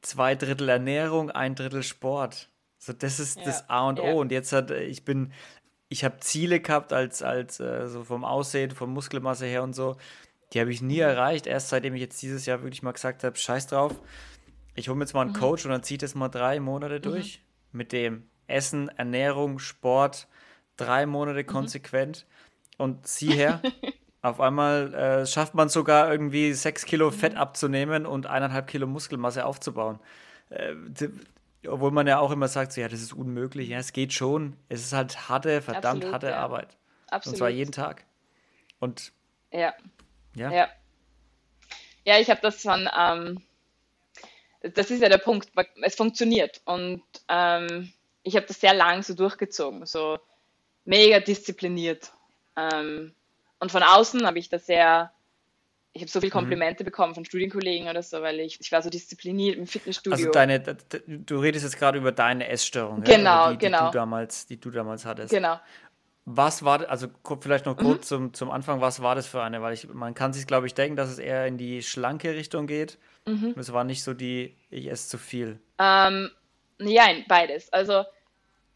A: zwei Drittel Ernährung, ein Drittel Sport. So, das ist ja, das A und O. Und jetzt hat, ich bin, ich habe Ziele gehabt als, als äh, so vom Aussehen, von Muskelmasse her und so. Die habe ich nie mhm. erreicht. Erst seitdem ich jetzt dieses Jahr wirklich mal gesagt habe, scheiß drauf. Ich hole mir jetzt mal einen mhm. Coach und dann zieht es mal drei Monate mhm. durch. Mhm. Mit dem Essen, Ernährung, Sport, drei Monate mhm. konsequent mhm. und sieh her, [laughs] auf einmal äh, schafft man sogar irgendwie sechs Kilo Fett mhm. abzunehmen und eineinhalb Kilo Muskelmasse aufzubauen. Äh, obwohl man ja auch immer sagt, so, ja, das ist unmöglich. Ja, es geht schon. Es ist halt harte, verdammt Absolut, harte ja. Arbeit. Absolut. Und zwar jeden Tag. Und
B: ja. Ja. Ja, ja ich habe das von, ähm, das ist ja der Punkt, es funktioniert. Und ähm, ich habe das sehr lang so durchgezogen. So mega diszipliniert. Ähm, und von außen habe ich das sehr, ich habe so viele mhm. Komplimente mhm. bekommen von Studienkollegen oder so, weil ich, ich war so diszipliniert im Fitnessstudio. Also
A: deine, du redest jetzt gerade über deine Essstörung,
B: genau,
A: ja? die,
B: genau.
A: Die du, damals, die du damals hattest.
B: Genau.
A: Was war, also vielleicht noch kurz mhm. zum, zum Anfang, was war das für eine? Weil ich, man kann sich, glaube ich, denken, dass es eher in die schlanke Richtung geht. Mhm. Es war nicht so die, ich esse zu viel.
B: Ähm, nein, beides. Also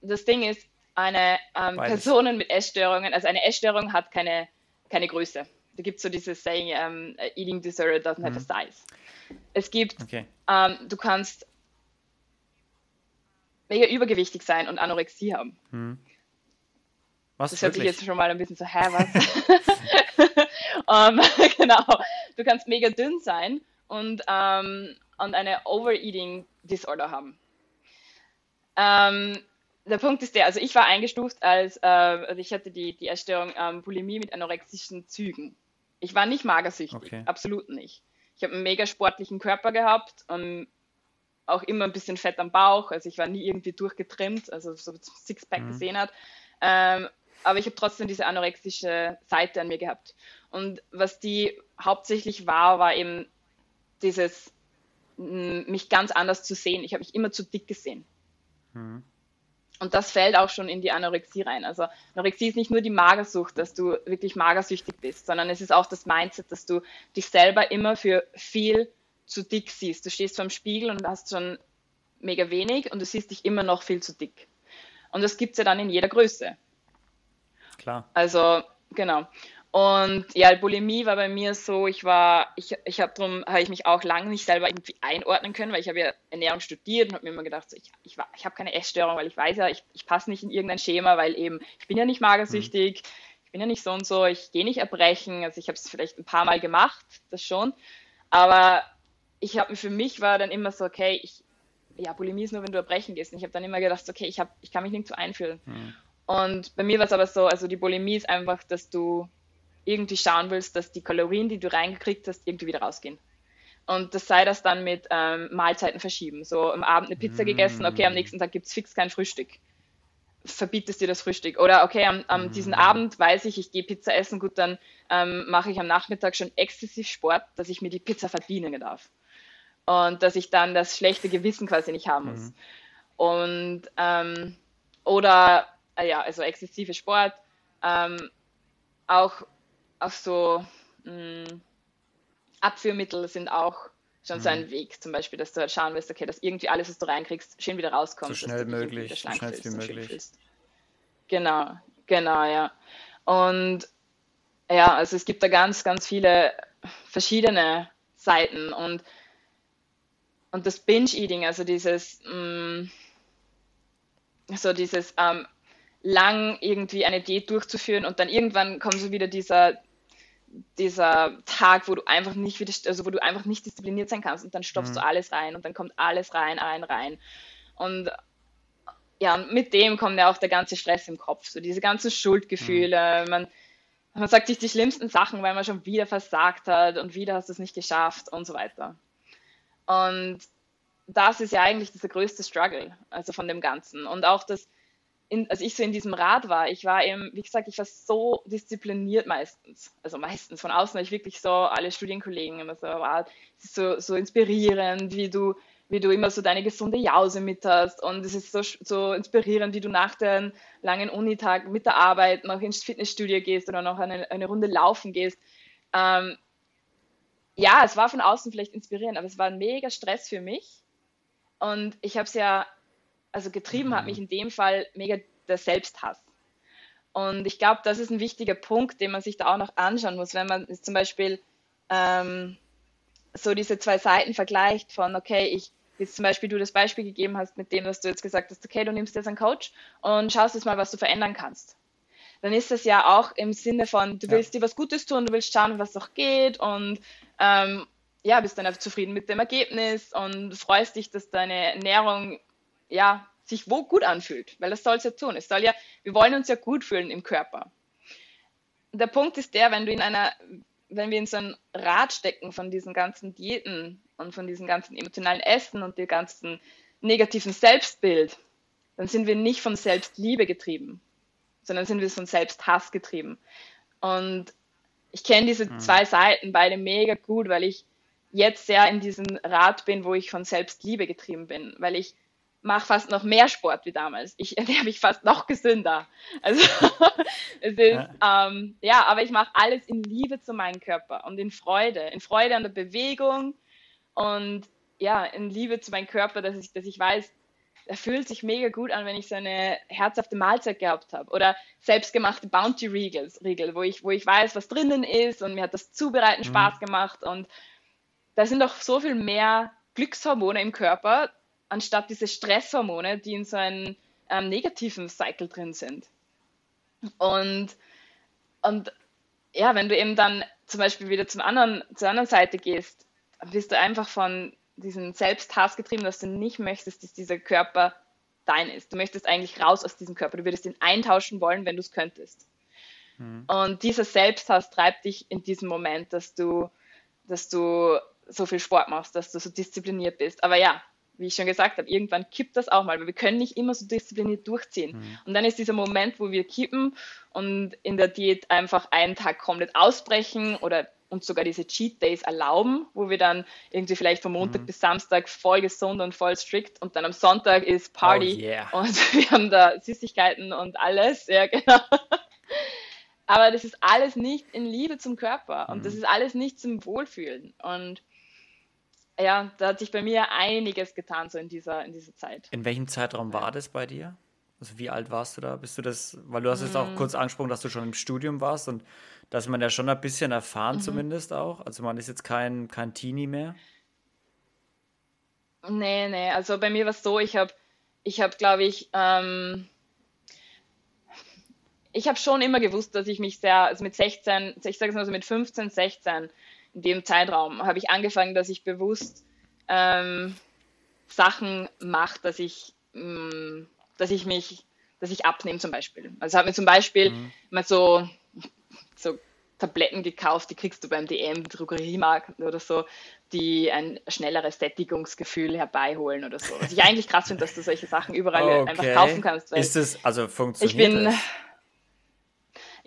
B: das Ding ist, eine ähm, Personen mit Essstörungen, also eine Essstörung hat keine, keine Größe. Da gibt es so dieses Saying, um, eating disorder doesn't have a mhm. size. Es gibt, okay. ähm, du kannst mega übergewichtig sein und Anorexie haben. Hm. Was, das hört sich jetzt schon mal ein bisschen so, hä, was? um, [laughs] ähm, [laughs] genau. Du kannst mega dünn sein und, um, und eine Overeating Disorder haben. Ähm, der Punkt ist der, also ich war eingestuft als, äh, also ich hatte die, die Erstörung ähm, Bulimie mit anorexischen Zügen. Ich war nicht magersüchtig, okay. absolut nicht. Ich habe einen mega sportlichen Körper gehabt und auch immer ein bisschen Fett am Bauch, also ich war nie irgendwie durchgetrimmt, also so Sixpack mhm. gesehen hat. Ähm, aber ich habe trotzdem diese anorexische Seite an mir gehabt. Und was die hauptsächlich war, war eben dieses, mich ganz anders zu sehen. Ich habe mich immer zu dick gesehen. Mhm. Und das fällt auch schon in die Anorexie rein. Also Anorexie ist nicht nur die Magersucht, dass du wirklich magersüchtig bist, sondern es ist auch das Mindset, dass du dich selber immer für viel zu dick siehst. Du stehst vor dem Spiegel und hast schon mega wenig und du siehst dich immer noch viel zu dick. Und das gibt es ja dann in jeder Größe.
A: Klar.
B: Also, genau. Und ja, Bulimie war bei mir so, ich war, ich, ich habe darum, habe ich mich auch lange nicht selber irgendwie einordnen können, weil ich habe ja Ernährung studiert und habe mir immer gedacht, so, ich, ich, war, ich habe keine Essstörung, weil ich weiß ja, ich, ich passe nicht in irgendein Schema, weil eben, ich bin ja nicht magersüchtig, mhm. ich bin ja nicht so und so, ich gehe nicht erbrechen, also ich habe es vielleicht ein paar Mal gemacht, das schon, aber ich habe für mich war dann immer so, okay, ich, ja, Bulimie ist nur, wenn du erbrechen gehst. Und ich habe dann immer gedacht, okay, ich, hab, ich kann mich nirgendwo einfühlen. Mhm. Und bei mir war es aber so, also die Bulimie ist einfach, dass du irgendwie schauen willst, dass die Kalorien, die du reingekriegt hast, irgendwie wieder rausgehen. Und das sei das dann mit ähm, Mahlzeiten verschieben. So am Abend eine Pizza mm. gegessen, okay, am nächsten Tag gibt es fix kein Frühstück. Verbietest dir das Frühstück. Oder okay, am, am mm. diesen Abend weiß ich, ich gehe Pizza essen, gut, dann ähm, mache ich am Nachmittag schon exzessiv Sport, dass ich mir die Pizza verdienen darf. Und dass ich dann das schlechte Gewissen quasi nicht haben muss. Mm. Und ähm, oder äh, ja, also exzessive Sport, ähm, auch auch so mh, mm, Abführmittel sind auch schon mhm. so ein mhm. Weg, zum Beispiel, dass du halt schauen willst, okay, dass irgendwie alles, was du reinkriegst, schön wieder rauskommt.
A: So schnell möglich, so schnell wie möglich.
B: Genau, genau, ja. Und ja, also es gibt da ganz, ganz viele verschiedene Seiten und, und das Binge-Eating, also dieses, mh, mm, so dieses ähm, lang irgendwie eine Diät durchzuführen und dann irgendwann kommt so wieder dieser dieser Tag, wo du einfach nicht wieder, also wo du einfach nicht diszipliniert sein kannst und dann stopfst mhm. du alles rein und dann kommt alles rein, rein, rein. Und ja, mit dem kommt ja auch der ganze Stress im Kopf, so diese ganzen Schuldgefühle. Mhm. Man, man sagt sich die schlimmsten Sachen, weil man schon wieder versagt hat und wieder hast du es nicht geschafft und so weiter. Und das ist ja eigentlich dieser größte Struggle, also von dem Ganzen. Und auch das, in, als ich so in diesem Rad war, ich war eben, wie gesagt, ich war so diszipliniert meistens. Also meistens von außen war ich wirklich so, alle Studienkollegen immer so, wow, so, so inspirierend, wie du, wie du immer so deine gesunde Jause mit hast. Und es ist so, so inspirierend, wie du nach dem langen Unitag mit der Arbeit noch ins Fitnessstudio gehst oder noch eine, eine Runde laufen gehst. Ähm, ja, es war von außen vielleicht inspirierend, aber es war ein mega Stress für mich. Und ich habe es ja also getrieben hat mhm. mich in dem Fall mega der Selbsthass. Und ich glaube, das ist ein wichtiger Punkt, den man sich da auch noch anschauen muss, wenn man zum Beispiel ähm, so diese zwei Seiten vergleicht von, okay, ich, jetzt zum Beispiel du das Beispiel gegeben hast mit dem, dass du jetzt gesagt hast, okay, du nimmst jetzt einen Coach und schaust jetzt mal, was du verändern kannst. Dann ist das ja auch im Sinne von, du willst ja. dir was Gutes tun, du willst schauen, was auch geht und ähm, ja, bist dann einfach zufrieden mit dem Ergebnis und freust dich, dass deine Ernährung ja, sich wo gut anfühlt, weil das soll es ja tun. Es soll ja, wir wollen uns ja gut fühlen im Körper. Der Punkt ist der, wenn du in einer, wenn wir in so ein Rad stecken von diesen ganzen Diäten und von diesem ganzen emotionalen Essen und dem ganzen negativen Selbstbild, dann sind wir nicht von Selbstliebe getrieben, sondern sind wir von Selbsthass getrieben. Und ich kenne diese mhm. zwei Seiten beide mega gut, weil ich jetzt sehr in diesem Rad bin, wo ich von Selbstliebe getrieben bin, weil ich mache fast noch mehr Sport wie damals. Ich [laughs] ernähre mich fast noch gesünder. Also [laughs] es ist, ja, ähm, ja aber ich mache alles in Liebe zu meinem Körper und in Freude, in Freude an der Bewegung und ja, in Liebe zu meinem Körper, dass ich, dass ich weiß, er fühlt sich mega gut an, wenn ich so eine herzhafte Mahlzeit gehabt habe. Oder selbstgemachte Bounty Riegels, Riegel, wo ich, wo ich weiß, was drinnen ist und mir hat das Zubereiten mhm. Spaß gemacht. Und da sind doch so viel mehr Glückshormone im Körper, anstatt diese Stresshormone, die in so einem ähm, negativen Cycle drin sind. Und, und ja, wenn du eben dann zum Beispiel wieder zum anderen, zur anderen Seite gehst, bist du einfach von diesem Selbsthass getrieben, dass du nicht möchtest, dass dieser Körper dein ist. Du möchtest eigentlich raus aus diesem Körper. Du würdest ihn eintauschen wollen, wenn du es könntest. Mhm. Und dieser Selbsthass treibt dich in diesem Moment, dass du, dass du so viel Sport machst, dass du so diszipliniert bist. Aber ja, wie ich schon gesagt habe, irgendwann kippt das auch mal, weil wir können nicht immer so diszipliniert durchziehen. Mhm. Und dann ist dieser Moment, wo wir kippen und in der Diät einfach einen Tag komplett ausbrechen oder uns sogar diese Cheat Days erlauben, wo wir dann irgendwie vielleicht von Montag mhm. bis Samstag voll gesund und voll strikt und dann am Sonntag ist Party oh yeah. und [laughs] wir haben da Süßigkeiten und alles, ja genau. Aber das ist alles nicht in Liebe zum Körper und mhm. das ist alles nicht zum Wohlfühlen und ja, da hat sich bei mir einiges getan, so in dieser, in dieser Zeit.
A: In welchem Zeitraum war das bei dir? Also wie alt warst du da? Bist du das, weil du hast jetzt auch mm. kurz angesprochen, dass du schon im Studium warst und dass man ja schon ein bisschen erfahren mhm. zumindest auch. Also man ist jetzt kein, kein Teenie mehr.
B: Nee, nee, also bei mir war es so, ich habe, ich habe, glaube ich, ähm, ich habe schon immer gewusst, dass ich mich sehr, also mit 16, ich sage es mal so mit 15, 16, in dem Zeitraum habe ich angefangen, dass ich bewusst ähm, Sachen mache, dass ich, mh, mm, dass ich mich, dass ich abnehme zum Beispiel. Also habe mir zum Beispiel mhm. mal so, so Tabletten gekauft, die kriegst du beim DM, Drogeriemarkt oder so, die ein schnelleres Sättigungsgefühl herbeiholen oder so. Was ich eigentlich krass finde, dass du solche Sachen überall okay. einfach kaufen kannst.
A: Ist es, also funktioniert
B: ich bin, das?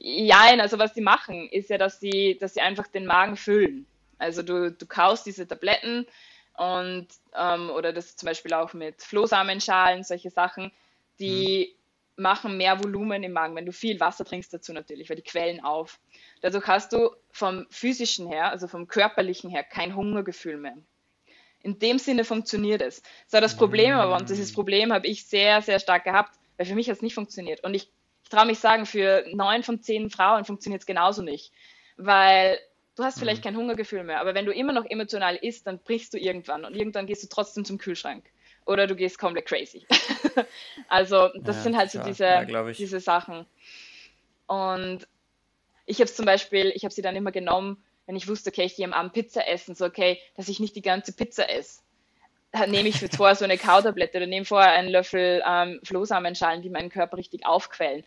B: Ja, also was sie machen, ist ja, dass sie, dass sie einfach den Magen füllen. Also du, du kaust diese Tabletten und ähm, oder das zum Beispiel auch mit Flohsamenschalen, solche Sachen, die mhm. machen mehr Volumen im Magen, wenn du viel Wasser trinkst dazu natürlich, weil die quellen auf. Dadurch hast du vom physischen her, also vom körperlichen her, kein Hungergefühl mehr. In dem Sinne funktioniert es. So das Problem aber, und dieses Problem habe ich sehr, sehr stark gehabt, weil für mich hat es nicht funktioniert. Und ich traue mich sagen, für neun von zehn Frauen funktioniert es genauso nicht. Weil du hast vielleicht mhm. kein Hungergefühl mehr, aber wenn du immer noch emotional isst, dann brichst du irgendwann und irgendwann gehst du trotzdem zum Kühlschrank. Oder du gehst komplett crazy. [laughs] also, das ja, sind halt so diese, ja, diese Sachen. Und ich habe es zum Beispiel, ich habe sie dann immer genommen, wenn ich wusste, okay, ich gehe am Abend Pizza essen, so okay, dass ich nicht die ganze Pizza esse. Dann nehme ich vorher so eine Kautablette oder nehme vorher einen Löffel ähm, Flohsamenschalen, die meinen Körper richtig aufquellen.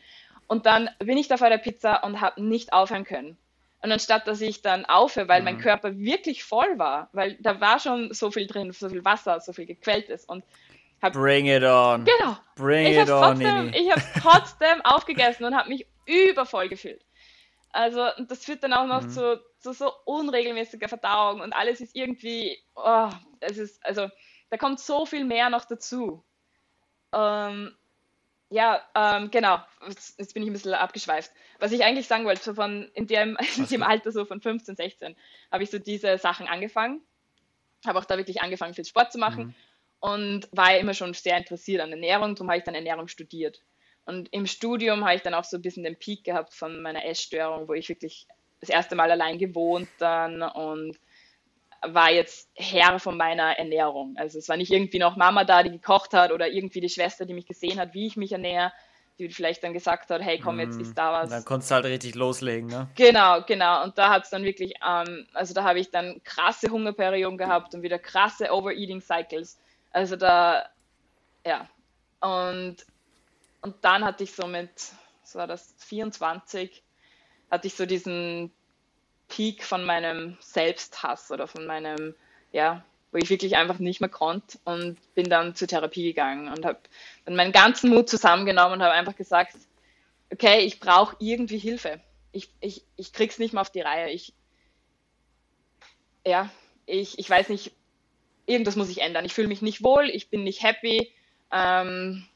B: Und dann bin ich da vor der Pizza und habe nicht aufhören können. Und anstatt dass ich dann aufhöre, weil mhm. mein Körper wirklich voll war, weil da war schon so viel drin, so viel Wasser, so viel gequelltes und
A: hab, Bring it on.
B: Genau.
A: Bring ich it on.
B: Trotzdem, ich habe trotzdem [laughs] aufgegessen und habe mich übervoll gefühlt. Also das führt dann auch noch mhm. zu, zu, so unregelmäßiger Verdauung und alles ist irgendwie, oh, es ist, also da kommt so viel mehr noch dazu. Ähm, ja, ähm, genau. Jetzt bin ich ein bisschen abgeschweift. Was ich eigentlich sagen wollte, so von in dem, [laughs] in dem Alter so von 15, 16, habe ich so diese Sachen angefangen. Habe auch da wirklich angefangen, viel Sport zu machen mhm. und war ja immer schon sehr interessiert an Ernährung. Darum habe ich dann Ernährung studiert. Und im Studium habe ich dann auch so ein bisschen den Peak gehabt von meiner Essstörung, wo ich wirklich das erste Mal allein gewohnt dann und war jetzt Herr von meiner Ernährung. Also es war nicht irgendwie noch Mama da, die gekocht hat oder irgendwie die Schwester, die mich gesehen hat, wie ich mich ernähre, die vielleicht dann gesagt hat, hey komm, jetzt ist da was.
A: Dann konntest du halt richtig loslegen, ne?
B: Genau, genau. Und da hat es dann wirklich, ähm, also da habe ich dann krasse Hungerperioden gehabt und wieder krasse Overeating Cycles. Also da, ja. Und, und dann hatte ich so mit, was war das, 24, hatte ich so diesen Peak von meinem Selbsthass oder von meinem, ja, wo ich wirklich einfach nicht mehr konnte und bin dann zur Therapie gegangen und habe dann meinen ganzen Mut zusammengenommen und habe einfach gesagt, okay, ich brauche irgendwie Hilfe. Ich, ich, ich krieg's nicht mehr auf die Reihe. Ich, ja, ich, ich weiß nicht, irgendwas muss ich ändern. Ich fühle mich nicht wohl, ich bin nicht happy. Ähm,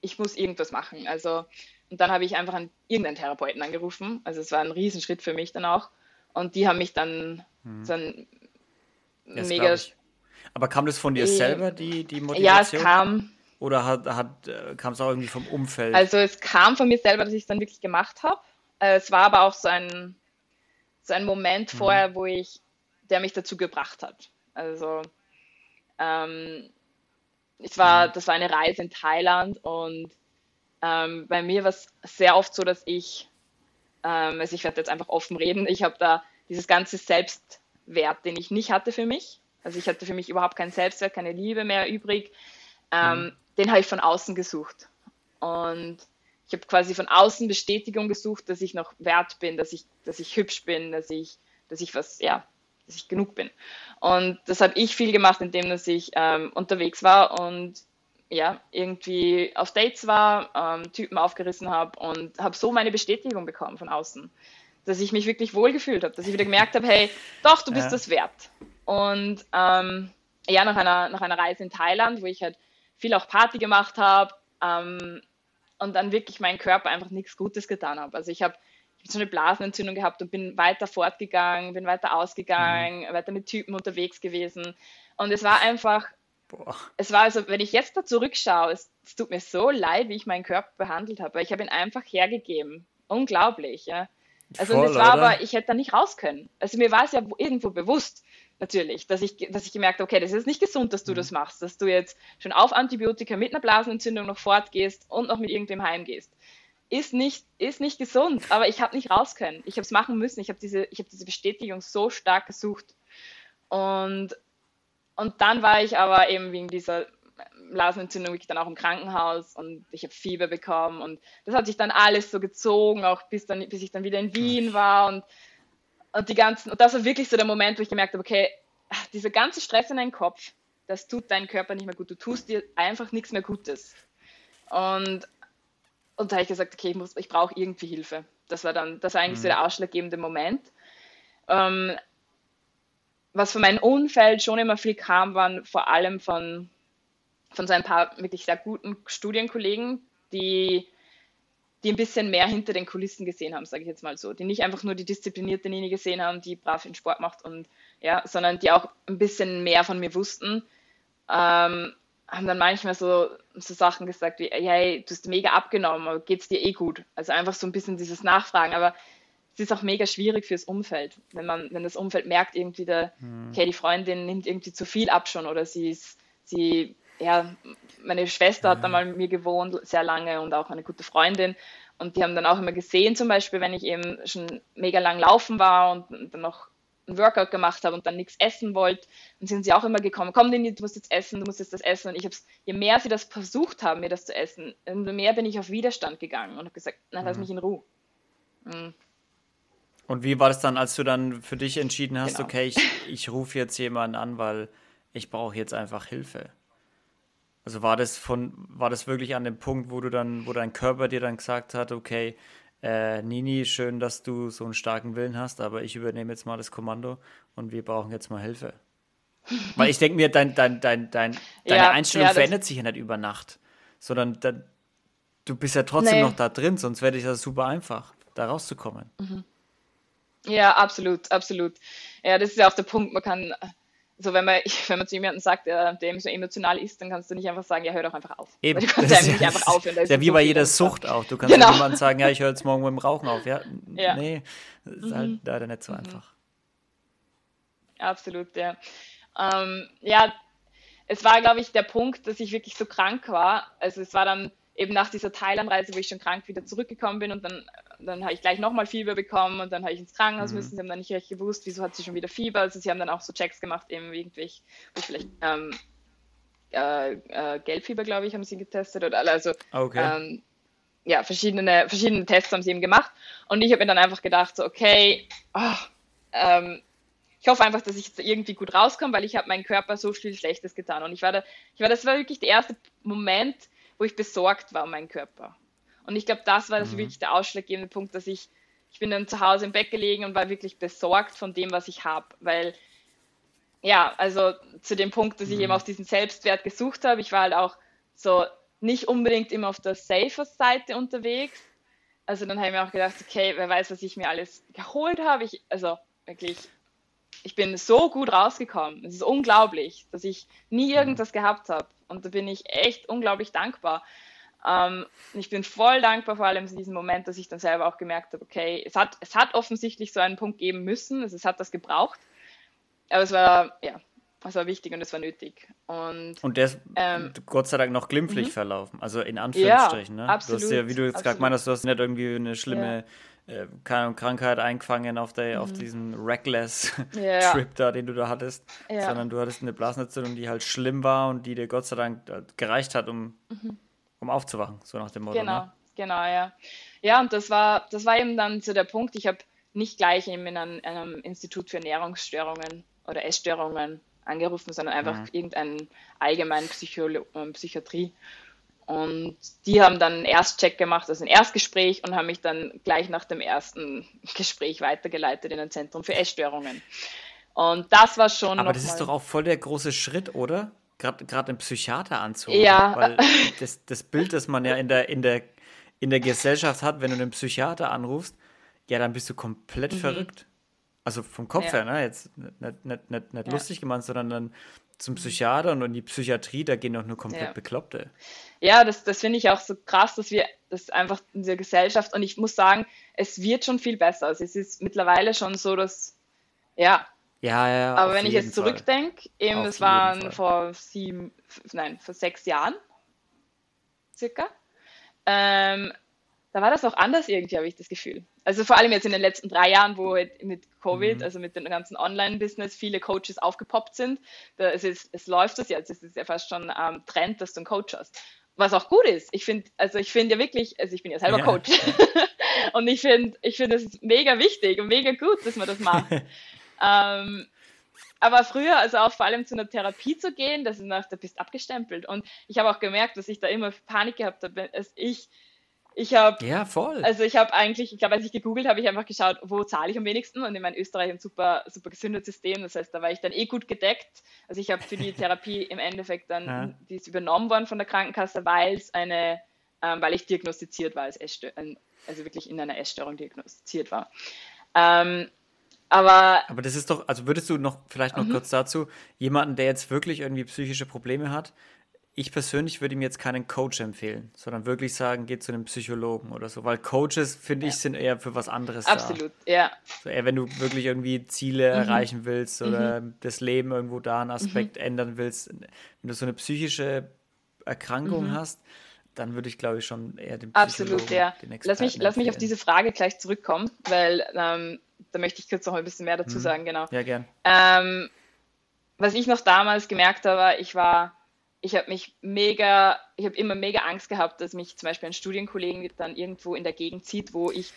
B: ich muss irgendwas machen. Also und dann habe ich einfach an irgendeinen Therapeuten angerufen. Also es war ein Riesenschritt für mich dann auch. Und die haben mich dann hm. so ein
A: das mega. Aber kam das von dir äh, selber, die, die
B: Motivation? Ja, es kam.
A: Oder hat, hat, äh, kam es auch irgendwie vom Umfeld?
B: Also es kam von mir selber, dass ich es dann wirklich gemacht habe. Äh, es war aber auch so ein, so ein Moment mhm. vorher, wo ich, der mich dazu gebracht hat. Also ähm, es war, mhm. das war eine Reise in Thailand und ähm, bei mir war es sehr oft so, dass ich, ähm, also ich werde jetzt einfach offen reden, ich habe da dieses ganze Selbstwert, den ich nicht hatte für mich. Also ich hatte für mich überhaupt keinen Selbstwert, keine Liebe mehr übrig. Ähm, mhm. Den habe ich von außen gesucht. Und ich habe quasi von außen Bestätigung gesucht, dass ich noch wert bin, dass ich, dass ich hübsch bin, dass ich, dass ich was, ja, dass ich genug bin. Und das habe ich viel gemacht, indem dass ich ähm, unterwegs war und ja, irgendwie auf Dates war, ähm, Typen aufgerissen habe und habe so meine Bestätigung bekommen von außen, dass ich mich wirklich wohlgefühlt habe, dass ich wieder gemerkt habe, hey, doch, du bist ja. das wert. Und ähm, ja, nach einer, nach einer Reise in Thailand, wo ich halt viel auch Party gemacht habe ähm, und dann wirklich meinen Körper einfach nichts Gutes getan habe. Also ich habe hab so eine Blasenentzündung gehabt und bin weiter fortgegangen, bin weiter ausgegangen, mhm. weiter mit Typen unterwegs gewesen. Und es war einfach Boah. Es war also, wenn ich jetzt da zurückschaue, es, es, tut mir so leid, wie ich meinen Körper behandelt habe, weil ich habe ihn einfach hergegeben. Unglaublich, ja. Also Voll, das war oder? aber, ich hätte da nicht raus können. Also mir war es ja irgendwo bewusst, natürlich, dass ich, dass ich gemerkt habe, okay, das ist nicht gesund, dass du mhm. das machst, dass du jetzt schon auf Antibiotika mit einer Blasenentzündung noch fortgehst und noch mit irgendwem heimgehst. Ist nicht, ist nicht gesund, aber ich habe nicht raus können. Ich habe es machen müssen. Ich habe diese, hab diese Bestätigung so stark gesucht. Und und dann war ich aber eben wegen dieser Blasenentzündung wirklich dann auch im Krankenhaus und ich habe Fieber bekommen und das hat sich dann alles so gezogen, auch bis, dann, bis ich dann wieder in Wien war und, und die ganzen, und das war wirklich so der Moment, wo ich gemerkt habe, okay, dieser ganze Stress in deinem Kopf, das tut deinem Körper nicht mehr gut, du tust dir einfach nichts mehr Gutes. Und, und da habe ich gesagt, okay, ich, ich brauche irgendwie Hilfe. Das war dann, das war eigentlich mhm. so der ausschlaggebende Moment. Ähm, was von meinem Umfeld schon immer viel kam, waren vor allem von, von so ein paar wirklich sehr guten Studienkollegen, die, die ein bisschen mehr hinter den Kulissen gesehen haben, sage ich jetzt mal so. Die nicht einfach nur die disziplinierte Nini gesehen haben, die brav den Sport macht und ja, sondern die auch ein bisschen mehr von mir wussten. Ähm, haben dann manchmal so, so Sachen gesagt wie, hey, du hast mega abgenommen, aber geht's dir eh gut? Also einfach so ein bisschen dieses Nachfragen. Aber es ist auch mega schwierig fürs Umfeld, wenn man, wenn das Umfeld merkt irgendwie, der, hm. okay, die Freundin nimmt irgendwie zu viel ab schon oder sie ist, sie, ja, meine Schwester hat da mal mit mir gewohnt, sehr lange und auch eine gute Freundin. Und die haben dann auch immer gesehen, zum Beispiel, wenn ich eben schon mega lang laufen war und dann noch ein Workout gemacht habe und dann nichts essen wollte, dann sind sie auch immer gekommen, komm, Dini, du musst jetzt essen, du musst jetzt das essen. Und ich habe je mehr sie das versucht haben, mir das zu essen, umso mehr bin ich auf Widerstand gegangen und habe gesagt, na, lass mhm. mich in Ruhe. Mhm.
A: Und wie war das dann, als du dann für dich entschieden hast, genau. okay, ich, ich rufe jetzt jemanden an, weil ich brauche jetzt einfach Hilfe? Also war das von, war das wirklich an dem Punkt, wo du dann, wo dein Körper dir dann gesagt hat, okay, äh, Nini, schön, dass du so einen starken Willen hast, aber ich übernehme jetzt mal das Kommando und wir brauchen jetzt mal Hilfe. Weil ich denke mir, dein, dein, dein, dein, deine ja, Einstellung ja, verändert sich ja nicht über Nacht, sondern da, du bist ja trotzdem nee. noch da drin, sonst wäre das super einfach, da rauszukommen.
B: Mhm. Ja, absolut, absolut. Ja, das ist ja auch der Punkt, man kann so wenn man, [laughs] wenn man zu jemandem sagt, der, der so emotional ist, dann kannst du nicht einfach sagen, ja, hör doch einfach auf.
A: Eben. [laughs] du kannst ja nicht einfach aufhören. ist ja wie so bei jeder Sucht auch. Du kannst genau. ja niemandem sagen, ja, ich höre jetzt morgen mit dem Rauchen auf. Ja, [laughs] ja. nee, das ist halt mhm. leider nicht so mhm. einfach.
B: Absolut, ja. Ähm, ja, es war, glaube ich, der Punkt, dass ich wirklich so krank war. Also es war dann eben nach dieser Thailandreise, wo ich schon krank wieder zurückgekommen bin und dann dann habe ich gleich nochmal Fieber bekommen und dann habe ich ins Krankenhaus mhm. müssen. Sie haben dann nicht recht gewusst, wieso hat sie schon wieder Fieber. Also sie haben dann auch so Checks gemacht, eben irgendwie, wo ich vielleicht ähm, äh, äh, Gelbfieber, glaube ich, haben sie getestet oder also okay. ähm, ja, verschiedene, verschiedene Tests haben sie eben gemacht. Und ich habe mir dann einfach gedacht, so, okay, oh, ähm, ich hoffe einfach, dass ich jetzt irgendwie gut rauskomme, weil ich habe meinem Körper so viel Schlechtes getan. Und ich war da, ich war, das war wirklich der erste Moment, wo ich besorgt war um meinen Körper. Und ich glaube, das war das mhm. wirklich der ausschlaggebende Punkt, dass ich, ich bin dann zu Hause im Bett gelegen und war wirklich besorgt von dem, was ich habe. Weil, ja, also zu dem Punkt, dass ich mhm. eben auf diesen Selbstwert gesucht habe, ich war halt auch so nicht unbedingt immer auf der Safer-Seite unterwegs. Also dann habe ich mir auch gedacht, okay, wer weiß, was ich mir alles geholt habe. Ich, also wirklich, ich bin so gut rausgekommen. Es ist unglaublich, dass ich nie mhm. irgendwas gehabt habe. Und da bin ich echt unglaublich dankbar. Ähm, ich bin voll dankbar, vor allem in diesem Moment, dass ich dann selber auch gemerkt habe, okay, es hat, es hat offensichtlich so einen Punkt geben müssen, also es hat das gebraucht, aber es war, ja, es war wichtig und es war nötig. Und,
A: und der ist ähm, Gott sei Dank noch glimpflich mhm. verlaufen, also in Anführungsstrichen. Ja, ne? absolut, du hast ja, wie du jetzt gerade meinst, du hast nicht irgendwie eine schlimme ja. äh, Krankheit eingefangen auf, der, mhm. auf diesen Reckless-Trip ja. [laughs] da, den du da hattest, sondern du hattest eine Blasenentzündung, die halt schlimm war und die dir Gott sei Dank äh, gereicht hat, um mhm um aufzuwachen, so nach dem Motto.
B: Genau, ne? genau, ja. Ja, und das war, das war eben dann so der Punkt. Ich habe nicht gleich eben in einem, einem, Institut für Ernährungsstörungen oder Essstörungen angerufen, sondern einfach mhm. irgendeinen allgemeinen Psycholo ähm, Psychiatrie. Und die haben dann einen Erstcheck gemacht, also ein Erstgespräch und haben mich dann gleich nach dem ersten [laughs] Gespräch weitergeleitet in ein Zentrum für Essstörungen. Und das war schon.
A: Aber das ist doch auch voll der große Schritt, oder? Gerade einen Psychiater anzurufen.
B: Ja.
A: Weil das, das Bild, das man ja in der, in, der, in der Gesellschaft hat, wenn du einen Psychiater anrufst, ja, dann bist du komplett mhm. verrückt. Also vom Kopf ja. her, ne? Jetzt nicht, nicht, nicht, nicht ja. lustig gemeint, sondern dann zum Psychiater und in die Psychiatrie, da gehen doch nur komplett ja. Bekloppte.
B: Ja, das, das finde ich auch so krass, dass wir das einfach in der Gesellschaft, und ich muss sagen, es wird schon viel besser. Also es ist mittlerweile schon so, dass, ja,
A: ja, ja.
B: Aber wenn ich jetzt zurückdenke, eben, auf das waren vor sieben, nein, vor sechs Jahren circa. Ähm, da war das auch anders irgendwie, habe ich das Gefühl. Also vor allem jetzt in den letzten drei Jahren, wo halt mit Covid, mhm. also mit dem ganzen Online-Business, viele Coaches aufgepoppt sind. Da, es, ist, es läuft das jetzt, es ist ja fast schon ähm, Trend, dass du einen Coach hast. Was auch gut ist. Ich finde, also ich finde ja wirklich, also ich bin ja selber ja. Coach. [laughs] und ich finde, ich finde es mega wichtig und mega gut, dass man das macht. [laughs] Ähm, aber früher, also auch vor allem zu einer Therapie zu gehen, das ist nach, da bist abgestempelt. Und ich habe auch gemerkt, dass ich da immer Panik gehabt habe. Also ich, ich habe.
A: Ja, voll.
B: Also ich habe eigentlich, ich glaube, als ich gegoogelt habe, ich einfach geschaut, wo zahle ich am wenigsten. Und in meinem Österreich ein super, super Gesundheitssystem. Das heißt, da war ich dann eh gut gedeckt. Also ich habe für die [laughs] Therapie im Endeffekt dann, ja. die ist übernommen worden von der Krankenkasse, weil es eine, ähm, weil ich diagnostiziert war als Essstörung, also wirklich in einer Essstörung diagnostiziert war. Ähm, aber,
A: aber das ist doch, also würdest du noch, vielleicht noch mhm. kurz dazu, jemanden, der jetzt wirklich irgendwie psychische Probleme hat, ich persönlich würde ihm jetzt keinen Coach empfehlen, sondern wirklich sagen, geht zu einem Psychologen oder so, weil Coaches, finde ja. ich, sind eher für was anderes
B: Absolut, da. ja.
A: So eher, wenn du wirklich irgendwie Ziele mhm. erreichen willst oder mhm. das Leben irgendwo da einen Aspekt mhm. ändern willst. Wenn du so eine psychische Erkrankung mhm. hast, dann würde ich, glaube ich, schon eher den
B: Absolut, ja. Den lass mich, lass mich auf diese Frage gleich zurückkommen, weil ähm, da möchte ich kurz noch ein bisschen mehr dazu mhm. sagen, genau.
A: Ja, gern.
B: Ähm, was ich noch damals gemerkt habe, ich war, ich habe mich mega, ich habe immer mega Angst gehabt, dass mich zum Beispiel ein Studienkollegen dann irgendwo in der Gegend zieht, wo ich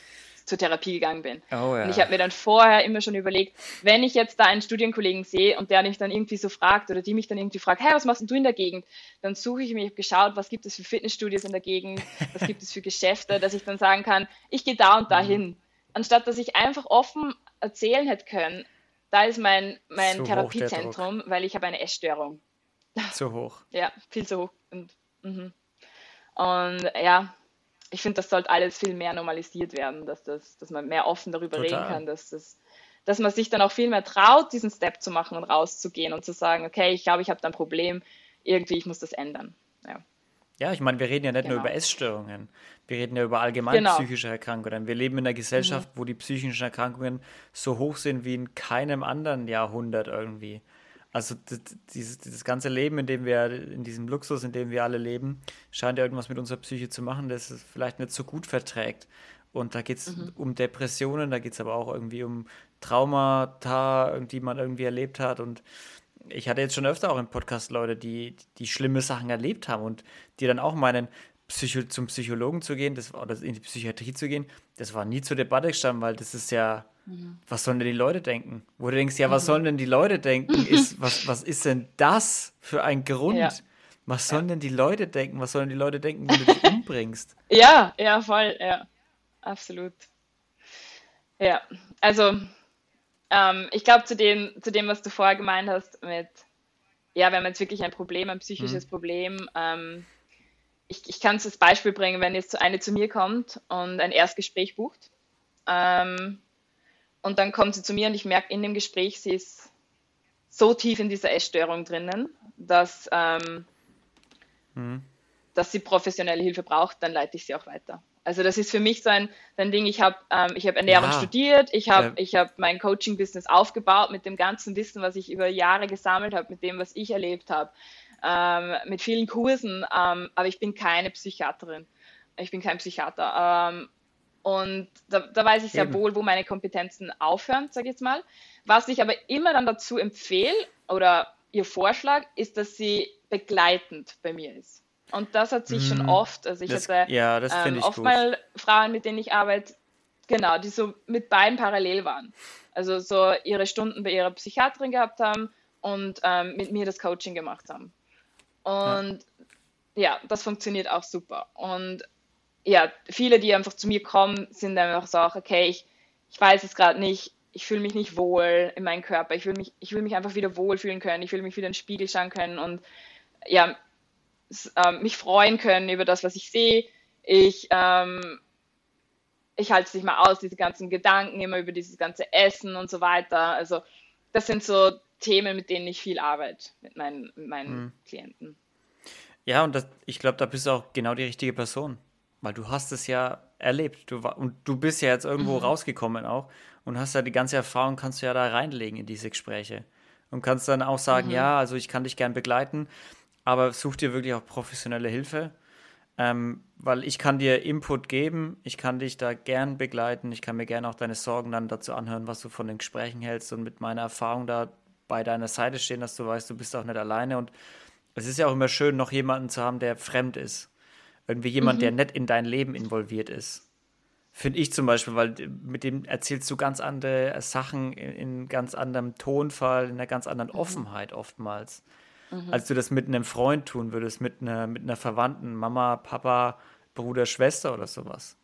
B: zur Therapie gegangen bin.
A: Oh, ja.
B: Und ich habe mir dann vorher immer schon überlegt, wenn ich jetzt da einen Studienkollegen sehe und der mich dann irgendwie so fragt oder die mich dann irgendwie fragt, hey, was machst du in der Gegend? Dann suche ich mir, ich habe geschaut, was gibt es für Fitnessstudios in der Gegend, was gibt es für Geschäfte, dass ich dann sagen kann, ich gehe da und da hin. Mhm. Anstatt dass ich einfach offen erzählen hätte können, da ist mein, mein Therapiezentrum, weil ich habe eine Essstörung.
A: Zu hoch. [laughs]
B: ja, viel zu hoch. Und, mhm. und ja, ich finde, das sollte alles viel mehr normalisiert werden, dass, das, dass man mehr offen darüber Total. reden kann, dass, das, dass man sich dann auch viel mehr traut, diesen Step zu machen und rauszugehen und zu sagen, okay, ich glaube, ich habe da ein Problem, irgendwie, ich muss das ändern. Ja.
A: Ja, ich meine, wir reden ja nicht genau. nur über Essstörungen. Wir reden ja über allgemein genau. psychische Erkrankungen. Wir leben in einer Gesellschaft, mhm. wo die psychischen Erkrankungen so hoch sind wie in keinem anderen Jahrhundert irgendwie. Also dieses, dieses ganze Leben, in dem wir, in diesem Luxus, in dem wir alle leben, scheint ja irgendwas mit unserer Psyche zu machen, das es vielleicht nicht so gut verträgt. Und da geht es mhm. um Depressionen, da geht es aber auch irgendwie um Traumata, die man irgendwie erlebt hat. Und ich hatte jetzt schon öfter auch im Podcast Leute, die, die schlimme Sachen erlebt haben und die dann auch meinen, Psycho zum Psychologen zu gehen, das, oder in die Psychiatrie zu gehen, das war nie zur Debatte gestanden, weil das ist ja. Was sollen denn die Leute denken? Wo du denkst, ja, was mhm. sollen denn die Leute denken? [laughs] Ist, was, was ist denn das für ein Grund? Ja. Was sollen ja. denn die Leute denken? Was sollen die Leute denken, wenn du dich [laughs] umbringst?
B: Ja, ja, voll, ja. Absolut. Ja, also ähm, ich glaube zu dem, zu dem, was du vorher gemeint hast, mit, ja, wenn man jetzt wirklich ein Problem, ein psychisches mhm. Problem, ähm, ich, ich kann es als Beispiel bringen, wenn jetzt eine zu mir kommt und ein Erstgespräch bucht. Ähm, und dann kommt sie zu mir und ich merke in dem Gespräch, sie ist so tief in dieser Essstörung drinnen, dass, ähm, mhm. dass sie professionelle Hilfe braucht, dann leite ich sie auch weiter. Also das ist für mich so ein, ein Ding, ich habe ähm, hab Ernährung ja. studiert, ich habe ja. hab mein Coaching-Business aufgebaut mit dem ganzen Wissen, was ich über Jahre gesammelt habe, mit dem, was ich erlebt habe ähm, mit vielen Kursen, ähm, aber ich bin keine Psychiaterin. Ich bin kein Psychiater. Ähm, und da, da, weiß ich sehr Eben. wohl, wo meine Kompetenzen aufhören, sage ich jetzt mal. Was ich aber immer dann dazu empfehle oder ihr Vorschlag, ist, dass sie begleitend bei mir ist. Und das hat sich mm, schon oft, also ich
A: das,
B: hatte
A: ja,
B: ähm, oft gut. mal Frauen, mit denen ich arbeite, genau, die so mit beiden parallel waren. Also so ihre Stunden bei ihrer Psychiaterin gehabt haben und ähm, mit mir das Coaching gemacht haben. Und ja. ja, das funktioniert auch super. Und ja, viele, die einfach zu mir kommen, sind einfach so, okay, ich, ich weiß es gerade nicht, ich fühle mich nicht wohl in meinem Körper, ich will mich, ich will mich einfach wieder wohlfühlen können, ich will mich wieder in den Spiegel schauen können und ja, äh, mich freuen können über das, was ich sehe. Ich, ähm, ich halte es nicht mal aus, diese ganzen Gedanken immer über dieses ganze Essen und so weiter. Also das sind so Themen, mit denen ich viel arbeite mit meinen, mit meinen mhm. Klienten.
A: Ja, und das, ich glaube, da bist du auch genau die richtige Person, weil du hast es ja erlebt. Du und du bist ja jetzt irgendwo mhm. rausgekommen auch und hast ja die ganze Erfahrung, kannst du ja da reinlegen in diese Gespräche und kannst dann auch sagen, mhm. ja, also ich kann dich gern begleiten, aber such dir wirklich auch professionelle Hilfe. Ähm, weil ich kann dir Input geben, ich kann dich da gern begleiten, ich kann mir gern auch deine Sorgen dann dazu anhören, was du von den Gesprächen hältst und mit meiner Erfahrung da bei deiner Seite stehen, dass du weißt, du bist auch nicht alleine. Und es ist ja auch immer schön, noch jemanden zu haben, der fremd ist. Irgendwie jemand, mhm. der nicht in dein Leben involviert ist. Finde ich zum Beispiel, weil mit dem erzählst du ganz andere Sachen in, in ganz anderem Tonfall, in einer ganz anderen mhm. Offenheit oftmals. Mhm. Als du das mit einem Freund tun würdest, mit einer, mit einer Verwandten, Mama, Papa, Bruder, Schwester oder sowas.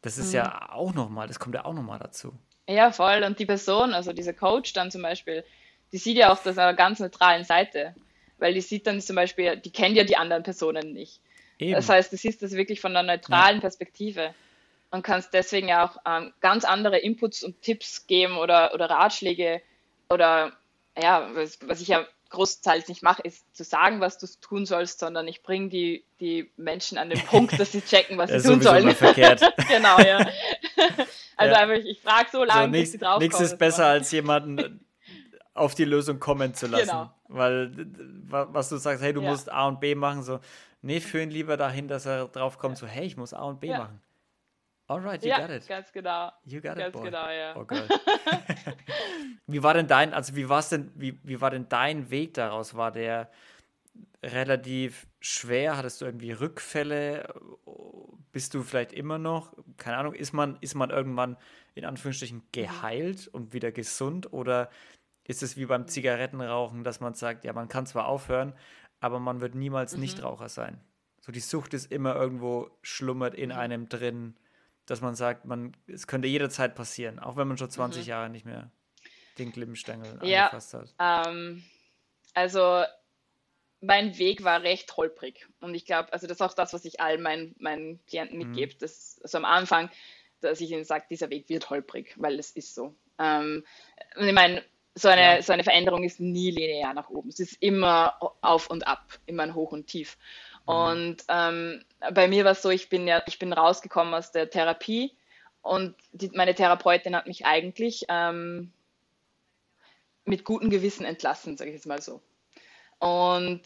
A: Das ist ja mhm. auch nochmal, das kommt ja auch nochmal dazu.
B: Ja, voll. Und die Person, also dieser Coach dann zum Beispiel, die sieht ja auch das einer ganz neutralen Seite, weil die sieht dann zum Beispiel, die kennt ja die anderen Personen nicht. Eben. Das heißt, du siehst das wirklich von einer neutralen ja. Perspektive und kannst deswegen ja auch ähm, ganz andere Inputs und Tipps geben oder, oder Ratschläge oder ja, was, was ich ja großteils nicht mache, ist zu sagen, was du tun sollst, sondern ich bringe die, die Menschen an den Punkt, dass sie [laughs] checken, was sie tun sollen.
A: verkehrt. [laughs]
B: genau, ja. [laughs] Also ja. einfach, ich frage so lange,
A: so, nichts, bis sie drauf Nichts ist besser als jemanden auf die Lösung kommen zu lassen. Genau. Weil, was du sagst, hey, du ja. musst A und B machen, so, nee, führen lieber dahin, dass er drauf kommt, so, hey, ich muss A und B ja. machen. Alright, you
B: ja,
A: got it.
B: ganz genau.
A: You got
B: ganz
A: it, boy.
B: genau, ja.
A: Oh Gott. [laughs] [laughs] wie war denn dein, also wie war's denn, wie, wie war denn dein Weg daraus? War der relativ schwer? Hattest du irgendwie Rückfälle? Bist du vielleicht immer noch, keine Ahnung, ist man, ist man irgendwann in Anführungsstrichen geheilt und wieder gesund? Oder ist es wie beim Zigarettenrauchen, dass man sagt, ja, man kann zwar aufhören, aber man wird niemals mhm. Nichtraucher sein? So die Sucht ist immer irgendwo schlummert in mhm. einem drin, dass man sagt, man, es könnte jederzeit passieren, auch wenn man schon 20 mhm. Jahre nicht mehr den Glimmstängel
B: ja, angefasst hat. Ähm, also mein Weg war recht holprig. Und ich glaube, also das ist auch das, was ich all meinen, meinen Klienten mhm. mitgebe. Mhm. Das, also am Anfang, dass ich ihnen sage, dieser Weg wird holprig, weil es ist so. Ähm, ich meine, so eine, ja. so eine Veränderung ist nie linear nach oben. Es ist immer auf und ab, immer ein Hoch und Tief. Mhm. Und ähm, bei mir war es so, ich bin ja, ich bin rausgekommen aus der Therapie und die, meine Therapeutin hat mich eigentlich ähm, mit gutem Gewissen entlassen, sage ich jetzt mal so. Und,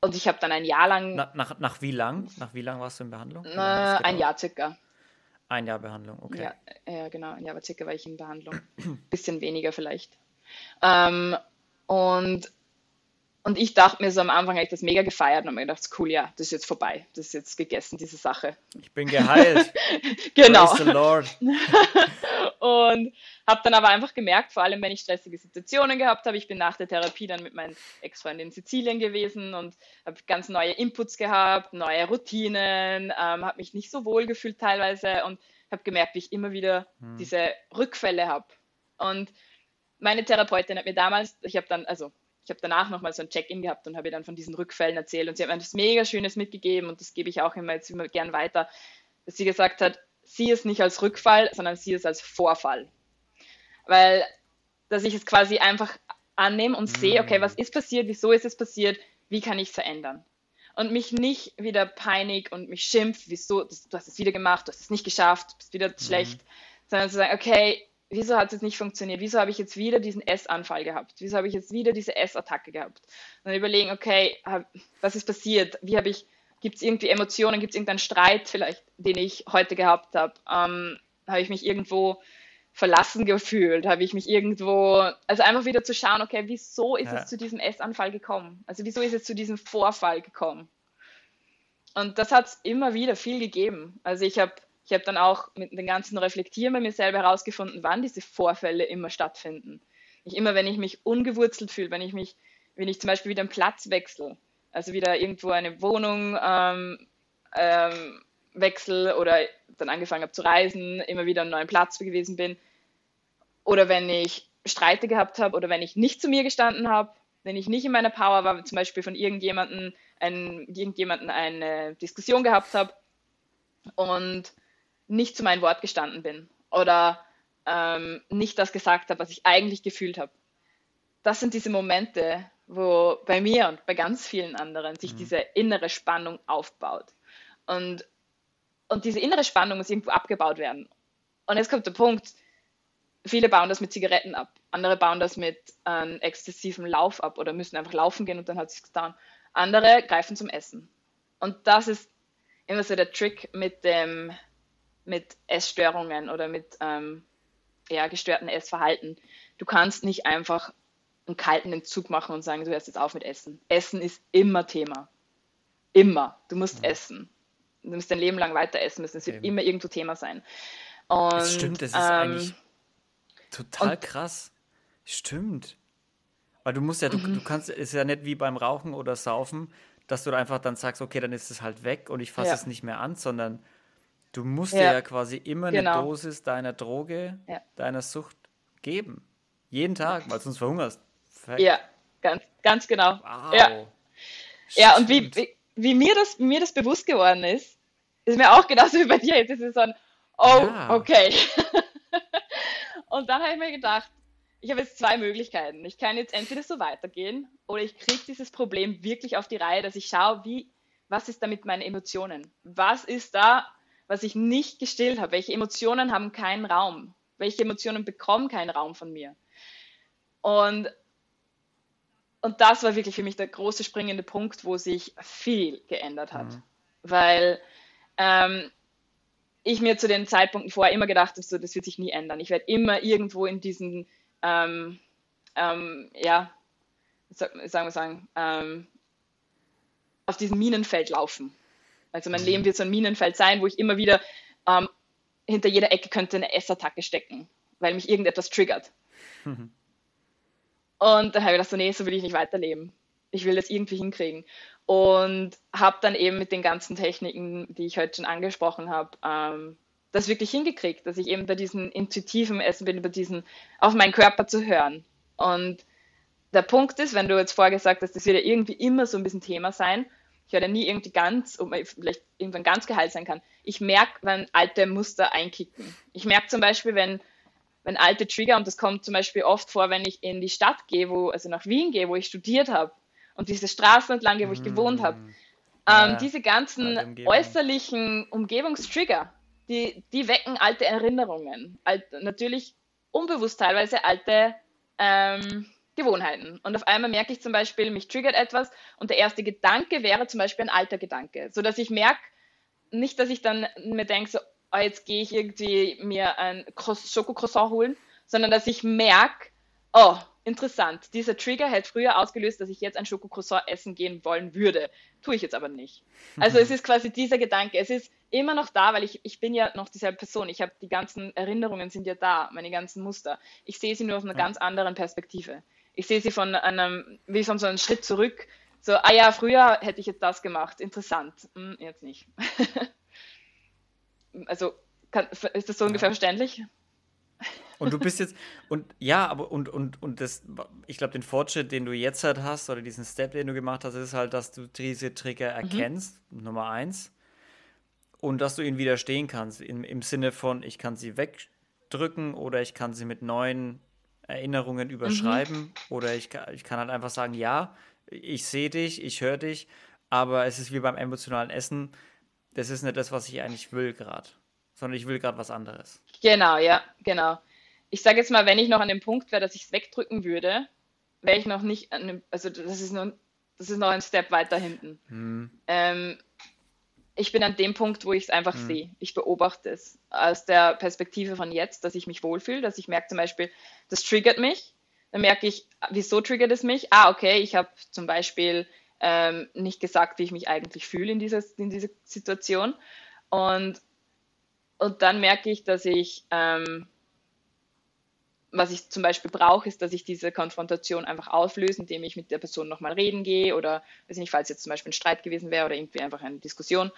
B: und ich habe dann ein Jahr lang.
A: Na, nach, nach wie lang? Nach wie lang warst du in Behandlung?
B: Äh, ein Jahr circa.
A: Ein Jahr Behandlung, okay.
B: Ja, ja genau, ein Jahr circa war ich in Behandlung. Bisschen weniger vielleicht. Ähm, und, und ich dachte mir so am Anfang, habe ich das mega gefeiert und habe mir gedacht, cool, ja, das ist jetzt vorbei. Das ist jetzt gegessen, diese Sache.
A: Ich bin geheilt. [laughs]
B: genau. Praise the Lord. [laughs] und habe dann aber einfach gemerkt, vor allem wenn ich stressige Situationen gehabt habe, ich bin nach der Therapie dann mit meinem Ex-Freund in Sizilien gewesen und habe ganz neue Inputs gehabt, neue Routinen, ähm, habe mich nicht so wohl gefühlt teilweise und habe gemerkt, wie ich immer wieder hm. diese Rückfälle habe. Und meine Therapeutin hat mir damals, ich habe dann, also ich habe danach nochmal so ein Check-in gehabt und habe ihr dann von diesen Rückfällen erzählt und sie hat mir etwas mega Schönes mitgegeben und das gebe ich auch immer jetzt immer gern weiter, dass sie gesagt hat, sieh es nicht als Rückfall, sondern sieh es als Vorfall. Weil, dass ich es quasi einfach annehme und sehe, okay, was ist passiert, wieso ist es passiert, wie kann ich es verändern? Und mich nicht wieder peinig und mich schimpft, wieso, du hast es wieder gemacht, du hast es nicht geschafft, du bist wieder mhm. schlecht, sondern zu sagen, okay, wieso hat es jetzt nicht funktioniert? Wieso habe ich jetzt wieder diesen Essanfall gehabt? Wieso habe ich jetzt wieder diese Essattacke gehabt? Und dann überlegen, okay, was ist passiert? Wie habe ich, gibt es irgendwie Emotionen, gibt es irgendeinen Streit vielleicht, den ich heute gehabt habe? Ähm, habe ich mich irgendwo verlassen gefühlt? Habe ich mich irgendwo, also einfach wieder zu schauen, okay, wieso ist ja. es zu diesem Essanfall gekommen? Also wieso ist es zu diesem Vorfall gekommen? Und das hat es immer wieder viel gegeben. Also ich habe ich hab dann auch mit den ganzen Reflektieren bei mir selber herausgefunden, wann diese Vorfälle immer stattfinden. Nicht immer, wenn ich mich ungewurzelt fühle, wenn ich mich, wenn ich zum Beispiel wieder einen Platz wechsle, also wieder irgendwo eine Wohnung ähm, ähm, wechsle oder dann angefangen habe zu reisen, immer wieder einen neuen Platz gewesen bin. Oder wenn ich Streite gehabt habe oder wenn ich nicht zu mir gestanden habe, wenn ich nicht in meiner Power war, zum Beispiel von irgendjemandem, ein, irgendjemanden eine Diskussion gehabt habe und nicht zu meinem Wort gestanden bin oder ähm, nicht das gesagt habe, was ich eigentlich gefühlt habe. Das sind diese Momente, wo bei mir und bei ganz vielen anderen sich mhm. diese innere Spannung aufbaut. Und und diese innere Spannung muss irgendwo abgebaut werden. Und jetzt kommt der Punkt, viele bauen das mit Zigaretten ab, andere bauen das mit ähm, exzessivem Lauf ab oder müssen einfach laufen gehen und dann hat es getan. Andere greifen zum Essen. Und das ist immer so der Trick mit dem mit Essstörungen oder mit ähm, ja, gestörten Essverhalten. Du kannst nicht einfach einen kalten Entzug machen und sagen, du hörst jetzt auf mit Essen. Essen ist immer Thema. Immer. Du musst mhm. essen du musst dein Leben lang weiter essen müssen. Es wird Eben. immer irgendwo Thema sein.
A: Und, das stimmt, das ist ähm, eigentlich total krass. Stimmt. Weil du musst ja, du, mhm. du kannst, es ist ja nicht wie beim Rauchen oder Saufen, dass du da einfach dann sagst, okay, dann ist es halt weg und ich fasse ja. es nicht mehr an, sondern du musst ja. dir ja quasi immer genau. eine Dosis deiner Droge, ja. deiner Sucht geben. Jeden Tag, weil sonst verhungerst.
B: Perfekt. Ja, ganz, ganz genau. Wow. Ja. ja, und wie, wie, wie mir das, mir das bewusst geworden ist, ist mir auch genauso [laughs] wie bei dir. Jetzt ist es so ein, oh, ja. okay. [laughs] und dann habe ich mir gedacht, ich habe jetzt zwei Möglichkeiten. Ich kann jetzt entweder so weitergehen oder ich kriege dieses Problem wirklich auf die Reihe, dass ich schaue, wie, was ist da mit meinen Emotionen? Was ist da, was ich nicht gestillt habe? Welche Emotionen haben keinen Raum? Welche Emotionen bekommen keinen Raum von mir? Und, und das war wirklich für mich der große springende Punkt, wo sich viel geändert hat. Mhm. Weil ähm, ich mir zu den Zeitpunkten vorher immer gedacht habe, so, das wird sich nie ändern. Ich werde immer irgendwo in diesen, ähm, ähm, ja, sagen wir sagen, ähm, auf diesem Minenfeld laufen. Also mein mhm. Leben wird so ein Minenfeld sein, wo ich immer wieder ähm, hinter jeder Ecke könnte eine Essattacke stecken, weil mich irgendetwas triggert. Mhm. Und dann habe ich gedacht, so, nee, so will ich nicht weiterleben. Ich will das irgendwie hinkriegen. Und habe dann eben mit den ganzen Techniken, die ich heute schon angesprochen habe, ähm, das wirklich hingekriegt, dass ich eben bei diesem intuitiven Essen bin, über diesen, auf meinen Körper zu hören. Und der Punkt ist, wenn du jetzt vorher gesagt hast, das wird ja irgendwie immer so ein bisschen Thema sein, ich werde nie irgendwie ganz, ob man vielleicht irgendwann ganz geheilt sein kann. Ich merke, wenn alte Muster einkicken. Ich merke zum Beispiel, wenn, wenn alte Trigger, und das kommt zum Beispiel oft vor, wenn ich in die Stadt gehe, wo, also nach Wien gehe, wo ich studiert habe, und diese Straßen entlang gehe, wo ich gewohnt habe, mm. ähm, ja, diese ganzen Umgebung. äußerlichen Umgebungstrigger, die, die wecken alte Erinnerungen. Alt, natürlich unbewusst teilweise alte ähm, Gewohnheiten. Und auf einmal merke ich zum Beispiel, mich triggert etwas und der erste Gedanke wäre zum Beispiel ein alter Gedanke, sodass ich merke, nicht, dass ich dann mir denke, so, oh, jetzt gehe ich irgendwie mir ein Schokocroissant holen, sondern dass ich merke, oh, interessant, dieser Trigger hätte früher ausgelöst, dass ich jetzt ein Schokocroissant essen gehen wollen würde. Tue ich jetzt aber nicht. Also es ist quasi dieser Gedanke. Es ist immer noch da, weil ich, ich bin ja noch dieselbe Person. Ich habe die ganzen Erinnerungen sind ja da, meine ganzen Muster. Ich sehe sie nur aus einer ja. ganz anderen Perspektive ich sehe sie von einem, wie von so einem Schritt zurück. So, ah ja, früher hätte ich jetzt das gemacht. Interessant. Hm, jetzt nicht. [laughs] also, kann, ist das so ungefähr ja. verständlich?
A: Und du bist jetzt, und ja, aber und, und, und das, ich glaube, den Fortschritt, den du jetzt halt hast, oder diesen Step, den du gemacht hast, ist halt, dass du diese Trigger mhm. erkennst, mhm. Nummer eins, und dass du ihnen widerstehen kannst, im, im Sinne von, ich kann sie wegdrücken oder ich kann sie mit neuen Erinnerungen mhm. überschreiben mhm. oder ich, ich kann halt einfach sagen, ja, ich sehe dich, ich höre dich, aber es ist wie beim emotionalen Essen, das ist nicht das, was ich eigentlich will gerade, sondern ich will gerade was anderes.
B: Genau, ja, genau. Ich sage jetzt mal, wenn ich noch an dem Punkt wäre, dass ich es wegdrücken würde, wäre ich noch nicht, an also das ist, noch, das ist noch ein Step weiter hinten. Hm. Ähm, ich bin an dem Punkt, wo ich es einfach mhm. sehe. Ich beobachte es aus der Perspektive von jetzt, dass ich mich wohlfühle, dass ich merke zum Beispiel, das triggert mich. Dann merke ich, wieso triggert es mich? Ah, okay, ich habe zum Beispiel ähm, nicht gesagt, wie ich mich eigentlich fühle in dieser, in dieser Situation. Und, und dann merke ich, dass ich ähm, was ich zum Beispiel brauche, ist, dass ich diese Konfrontation einfach auflöse, indem ich mit der Person nochmal reden gehe oder, weiß nicht, falls jetzt zum Beispiel ein Streit gewesen wäre oder irgendwie einfach eine Diskussion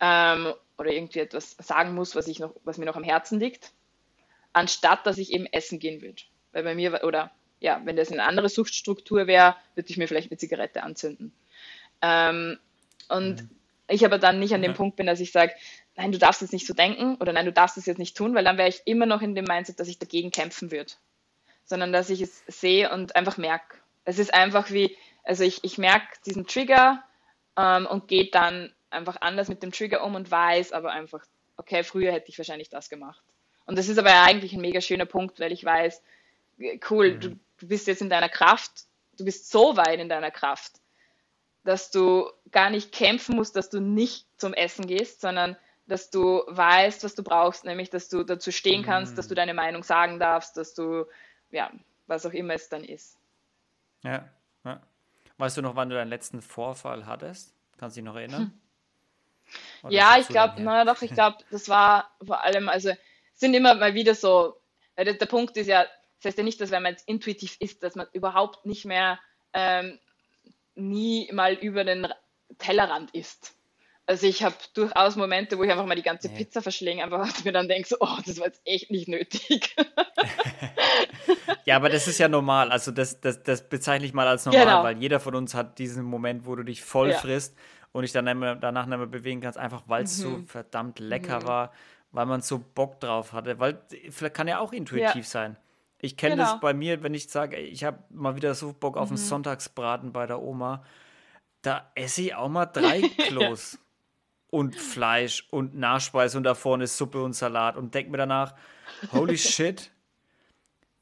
B: ähm, oder irgendwie etwas sagen muss, was, ich noch, was mir noch am Herzen liegt, anstatt dass ich eben essen gehen würde. Weil bei mir, oder ja, wenn das eine andere Suchtstruktur wäre, würde ich mir vielleicht eine Zigarette anzünden. Ähm, und mhm. ich aber dann nicht an dem mhm. Punkt bin, dass ich sage, nein, du darfst es nicht so denken oder nein, du darfst es jetzt nicht tun, weil dann wäre ich immer noch in dem Mindset, dass ich dagegen kämpfen würde. Sondern dass ich es sehe und einfach merke. Es ist einfach wie, also ich, ich merke diesen Trigger ähm, und gehe dann einfach anders mit dem Trigger um und weiß aber einfach, okay, früher hätte ich wahrscheinlich das gemacht. Und das ist aber eigentlich ein mega schöner Punkt, weil ich weiß, cool, mhm. du, du bist jetzt in deiner Kraft, du bist so weit in deiner Kraft, dass du gar nicht kämpfen musst, dass du nicht zum Essen gehst, sondern dass du weißt, was du brauchst, nämlich dass du dazu stehen kannst, mhm. dass du deine Meinung sagen darfst, dass du, ja, was auch immer es dann ist.
A: Ja, ja. Weißt du noch, wann du deinen letzten Vorfall hattest? Kannst du dich noch erinnern?
B: Hm. Ja, ich glaube, na doch, ich glaube, [laughs] das war vor allem, also sind immer mal wieder so, der, der, Punkt ist ja, das heißt ja nicht, dass wenn man jetzt intuitiv ist, dass man überhaupt nicht mehr ähm, nie mal über den Tellerrand isst. Also ich habe durchaus Momente, wo ich einfach mal die ganze nee. Pizza verschlinge, einfach [laughs] und mir dann denke, so, oh, das war jetzt echt nicht nötig. [laughs]
A: ja, aber das ist ja normal. Also das, das, das bezeichne ich mal als normal, genau. weil jeder von uns hat diesen Moment, wo du dich voll ja. frisst und dich dann danach nicht mehr bewegen kannst, einfach weil es mhm. so verdammt lecker mhm. war, weil man so Bock drauf hatte. Weil vielleicht kann ja auch intuitiv ja. sein. Ich kenne genau. das bei mir, wenn ich sage, ich habe mal wieder so Bock auf mhm. einen Sonntagsbraten bei der Oma, da esse ich auch mal drei [laughs] Klos und Fleisch und Nachspeise und da vorne ist Suppe und Salat und denke mir danach, holy [laughs] shit,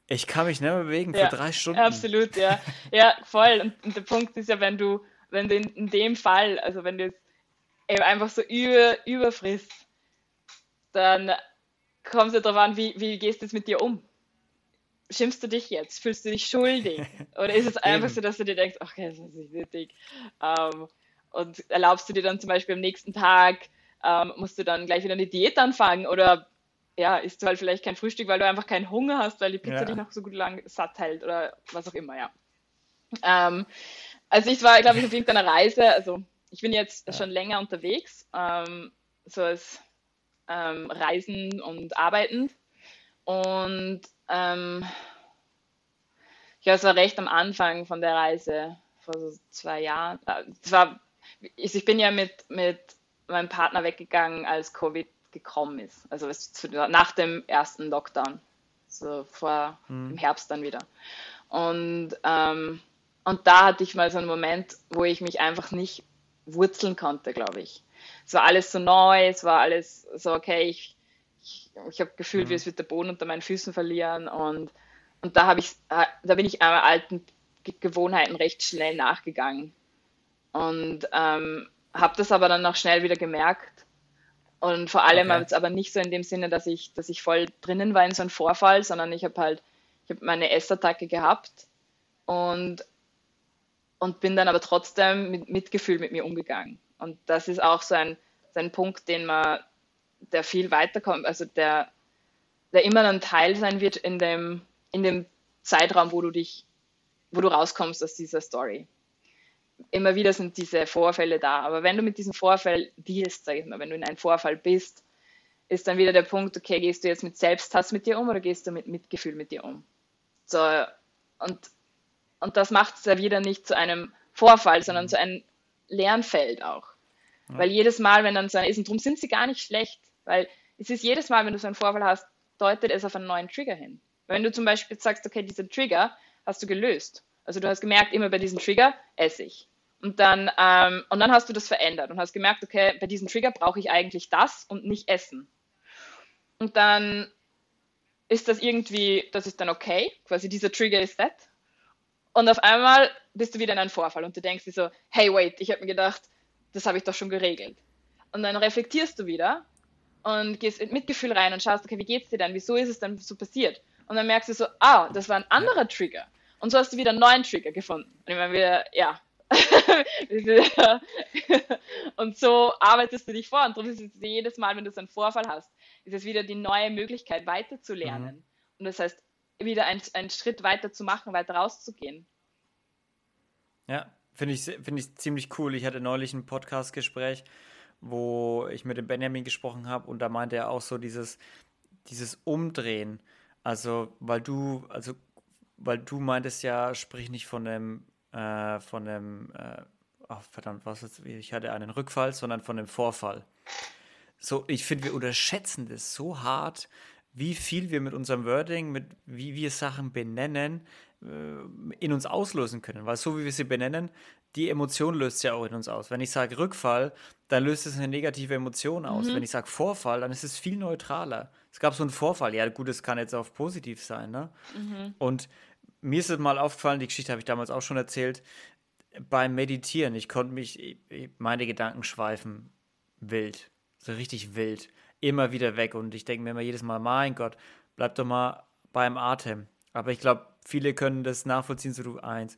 A: Ich kann mich nicht mehr bewegen für
B: Ja,
A: drei Stunden.
B: absolut, ja. Ja, voll. Und, und der Punkt ist ja, wenn du, wenn du in, in dem Fall, also wenn du jetzt eben einfach so über, überfrisst, dann kommt es ja darauf an, wie, wie gehst du jetzt mit dir um? Schimpfst du dich jetzt? Fühlst du dich schuldig? [laughs] Oder ist es einfach so, dass du dir denkst, ach, das ist nicht nötig? Ähm, und erlaubst du dir dann zum Beispiel am nächsten Tag, ähm, musst du dann gleich wieder eine Diät anfangen? Oder ja, isst du halt vielleicht kein Frühstück, weil du einfach keinen Hunger hast, weil die Pizza
A: Ja.
B: dich noch so gut lang satt hält oder was auch immer, ja. Ähm, also ich war, glaube ich, auf irgendeiner Reise, also ich bin jetzt
A: Ja.
B: schon länger unterwegs, ähm, so als ähm, Reisen und Arbeitend. Und ähm, ja, es war recht am Anfang von der Reise, vor so zwei Jahren. Äh, Es war, ich bin ja mit, mit meinem Partner weggegangen, als Covid gekommen ist. Also nach dem ersten Lockdown. So vor im Herbst dann wieder. Und, ähm, und da hatte ich mal so einen Moment, wo ich mich einfach nicht wurzeln konnte, glaube ich. Es war alles so neu, es war alles so, okay, ich, ich, ich habe gefühlt, wie es wird der Boden unter meinen Füßen verlieren und, und da habe ich, da bin ich einmal alten Ge- Gewohnheiten recht schnell nachgegangen und ähm, habe das aber dann auch schnell wieder gemerkt und vor allem
A: Okay.
B: jetzt aber nicht so in dem Sinne, dass ich, dass ich voll drinnen war in so einem Vorfall, sondern ich habe halt, ich habe meine Essattacke gehabt und, und bin dann aber trotzdem mit Mitgefühl mit mir umgegangen. Und das ist auch so ein, so ein Punkt, den man, der viel weiterkommt, also der, der immer ein Teil sein wird in dem, in dem Zeitraum, wo du dich, wo du rauskommst aus dieser Story. Immer wieder sind diese Vorfälle da, aber wenn du mit diesem Vorfall dealst, sag ich mal, wenn du in einem Vorfall bist, ist dann wieder der Punkt, okay, gehst du jetzt mit Selbsthass mit dir um oder gehst du mit Mitgefühl mit dir um? So, und, und das macht es ja wieder nicht zu einem Vorfall, sondern zu einem Lernfeld auch. Weil jedes Mal, wenn dann so ein ist, und darum sind sie gar nicht schlecht, weil es ist jedes Mal, wenn du so einen Vorfall hast, deutet es auf einen neuen Trigger hin. Wenn du zum Beispiel sagst, okay, diesen Trigger hast du gelöst. Also du hast gemerkt, immer bei diesem Trigger esse ich. Und dann, ähm, und dann hast du das verändert und hast gemerkt, okay, bei diesem Trigger brauche ich eigentlich das und nicht Essen. Und dann ist das irgendwie, das ist dann okay, quasi dieser Trigger ist that. Und auf einmal bist du wieder in einem Vorfall und du denkst dir so, hey, wait, ich habe mir gedacht, das habe ich doch schon geregelt. Und dann reflektierst du wieder und gehst mit Mitgefühl rein und schaust, okay, wie geht's dir denn? Wieso ist es dann so passiert? Und dann merkst du so, ah, das war ein anderer Trigger. Und so hast du wieder einen neuen Trigger gefunden. Und ich meine, wir, ja. [laughs] [laughs] und so arbeitest du dich vor. Und darum ist es jedes Mal, wenn du so einen Vorfall hast, ist es wieder die neue Möglichkeit, weiterzulernen. Und das heißt, wieder einen, einen Schritt weiter zu machen, weiter rauszugehen.
A: Ja, finde ich, finde ich ziemlich cool. Ich hatte neulich ein Podcast-Gespräch, wo ich mit dem Benjamin gesprochen habe und da meinte er auch so dieses, dieses Umdrehen. Also, weil du, also, weil du meintest ja, sprich nicht von dem, äh, von dem, äh, ach, verdammt, was jetzt, ich hatte einen Rückfall, sondern von dem Vorfall. So, ich finde, wir unterschätzen das so hart, wie viel wir mit unserem Wording, mit wie wir Sachen benennen, äh, in uns auslösen können. Weil so wie wir sie benennen, die Emotion löst ja auch in uns aus. Wenn ich sage Rückfall, dann löst es eine negative Emotion aus. Wenn ich sage Vorfall, dann ist es viel neutraler. Es gab so einen Vorfall, ja gut, es kann jetzt auch positiv sein. Ne? Und mir ist es mal aufgefallen, die Geschichte habe ich damals auch schon erzählt, beim Meditieren, ich konnte mich, meine Gedanken schweifen wild, so richtig wild, immer wieder weg und ich denke mir immer jedes Mal, mein Gott, bleib doch mal beim Atem. Aber ich glaube, viele können das nachvollziehen, so du eins,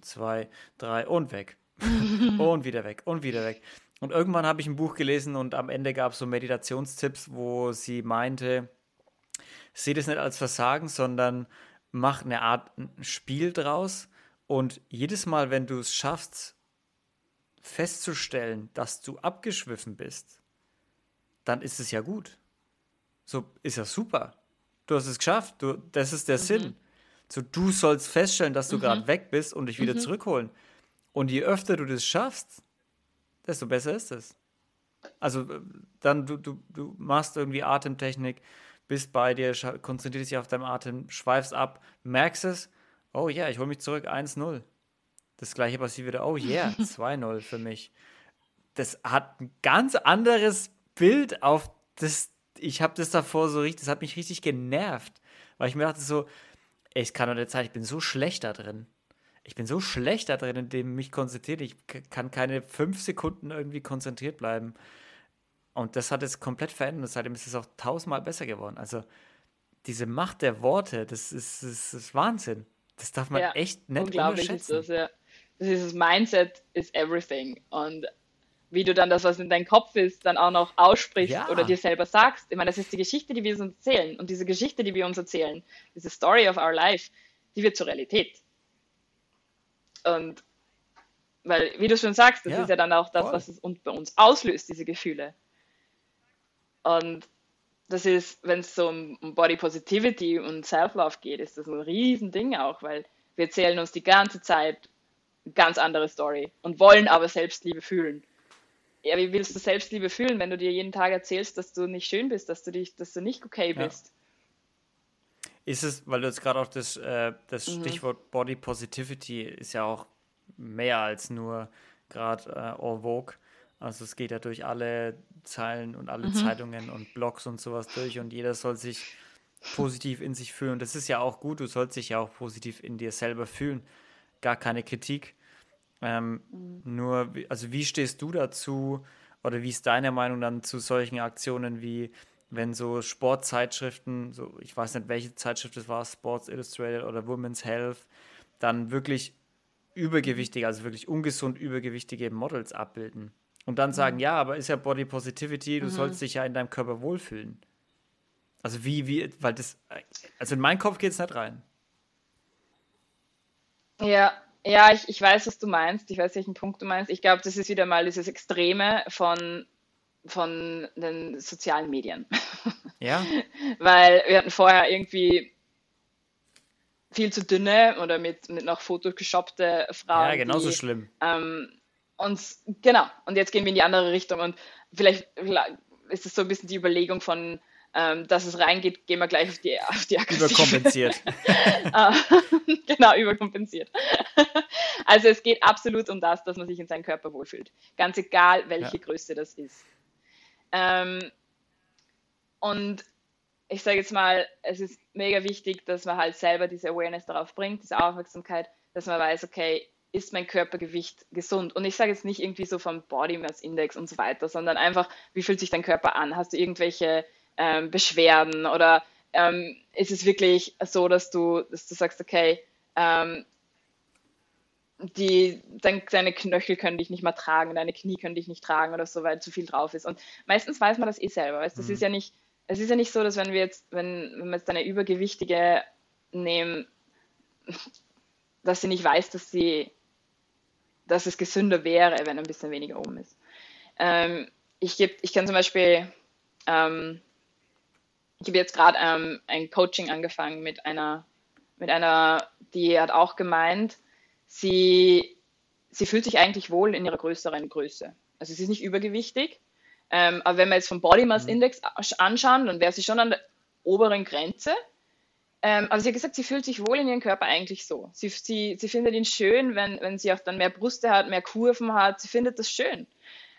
A: zwei, drei und weg. [laughs] und wieder weg und wieder weg. Und irgendwann habe ich ein Buch gelesen und am Ende gab es so Meditationstipps, wo sie meinte, seht es nicht als Versagen, sondern mach eine Art Spiel draus und jedes Mal, wenn du es schaffst, festzustellen, dass du abgeschwiffen bist, dann ist es ja gut. So ist ja super. Du hast es geschafft. Du, das ist der Sinn. So, du sollst feststellen, dass du gerade weg bist und dich wieder zurückholen. Und je öfter du das schaffst, desto besser ist es. Also äh, dann du, du, du machst irgendwie Atemtechnik, bist bei dir, konzentrierst dich auf deinen Atem, schweifst ab, merkst es, oh ja, ich hole mich zurück, 1-0. Das gleiche passiert wieder, oh yeah, [laughs] 2-0 für mich. Das hat ein ganz anderes Bild auf das, ich habe das davor so richtig, das hat mich richtig genervt, weil ich mir dachte so, ich kann doch nicht sagen, ich bin so schlecht da drin. Ich bin so schlecht da drin, in dem mich konzentriert. Ich kann keine fünf Sekunden irgendwie konzentriert bleiben. Und das hat es komplett verändert. Seitdem ist es auch tausendmal besser geworden. Also diese Macht der Worte, das ist, das ist Wahnsinn. Das darf man ja, echt nicht unglaublich unterschätzen.
B: Ist das, ja. Dieses Mindset is everything. Und wie du dann das, was in deinem Kopf ist, dann auch noch aussprichst ja. oder dir selber sagst. Ich meine, das ist die Geschichte, die wir uns erzählen. Und diese Geschichte, die wir uns erzählen, diese Story of our life, die wird zur Realität. Und weil, wie du schon sagst, das ja, ist ja dann auch das, voll. was es bei uns auslöst, diese Gefühle. Und das ist, wenn es so um, Body Positivity und Self-Love geht, ist das ein Riesending auch, weil wir erzählen uns die ganze Zeit eine ganz andere Story und wollen aber Selbstliebe fühlen. Ja, wie willst du Selbstliebe fühlen, wenn du dir jeden Tag erzählst, dass du nicht schön bist, dass du dich, dass du nicht okay bist?
A: Ja. Ist es, weil du jetzt gerade auch das, äh, das mhm. Stichwort Body Positivity ist ja auch mehr als nur gerade äh, all vogue. Also es geht ja durch alle Zeilen und alle mhm. Zeitungen und Blogs und sowas durch und jeder soll sich positiv in sich fühlen. Und das ist ja auch gut, du sollst dich ja auch positiv in dir selber fühlen. Gar keine Kritik. Ähm, mhm. Nur, also wie stehst du dazu oder wie ist deine Meinung dann zu solchen Aktionen wie wenn so Sportzeitschriften, so ich weiß nicht, welche Zeitschrift es war, Sports Illustrated oder Women's Health, dann wirklich übergewichtige, also wirklich ungesund übergewichtige Models abbilden. Und dann sagen, mhm. ja, aber ist ja Body Positivity, du mhm. sollst dich ja in deinem Körper wohlfühlen. Also wie, wie, weil das, also in meinen Kopf geht es nicht rein.
B: Ja, ja, ich, ich weiß, was du meinst. Ich weiß, welchen Punkt du meinst. Ich glaube, das ist wieder mal dieses Extreme von, von den sozialen Medien. [laughs]
A: Ja.
B: weil wir hatten vorher irgendwie viel zu dünne oder mit, mit noch photoshoppte Frauen.
A: Ja, genauso die, schlimm.
B: Ähm, und genau, und jetzt gehen wir in die andere Richtung und vielleicht ist es so ein bisschen die Überlegung von, ähm, dass es reingeht, gehen wir gleich auf die, auf die
A: Überkompensiert. [laughs]
B: Ah, [laughs] genau, überkompensiert. [laughs] also es geht absolut um das, dass man sich in seinem Körper wohlfühlt. Ganz egal, welche ja. Größe das ist. Ähm, und ich sage jetzt mal, es ist mega wichtig, dass man halt selber diese Awareness darauf bringt, diese Aufmerksamkeit, dass man weiß, okay, ist mein Körpergewicht gesund? Und ich sage jetzt nicht irgendwie so vom Body Mass Index und so weiter, sondern einfach, wie fühlt sich dein Körper an? Hast du irgendwelche ähm, Beschwerden oder ähm, ist es wirklich so, dass du, dass du sagst, okay, ähm, die, dein, deine Knöchel können dich nicht mehr tragen, deine Knie können dich nicht tragen oder so, weil zu viel drauf ist. Und meistens weiß man das eh selber. Weißt? Das mhm. ist ja nicht, es ist ja nicht so, dass wenn wir jetzt, wenn, wenn wir jetzt eine Übergewichtige nehmen, dass sie nicht weiß, dass sie dass es gesünder wäre, wenn ein bisschen weniger oben ist. Ähm, ich, geb, ich kann zum Beispiel, ähm, ich habe jetzt gerade ähm, ein Coaching angefangen mit einer, mit einer, die hat auch gemeint, sie, sie fühlt sich eigentlich wohl in ihrer größeren Größe. Also sie ist nicht übergewichtig, ähm, aber wenn wir jetzt vom Body Mass mhm. Index anschauen, dann wäre sie schon an der oberen Grenze. Ähm, aber sie hat gesagt, sie fühlt sich wohl in ihrem Körper eigentlich so. Sie, sie, sie findet ihn schön, wenn, wenn sie auch dann mehr Brüste hat, mehr Kurven hat. Sie findet das schön.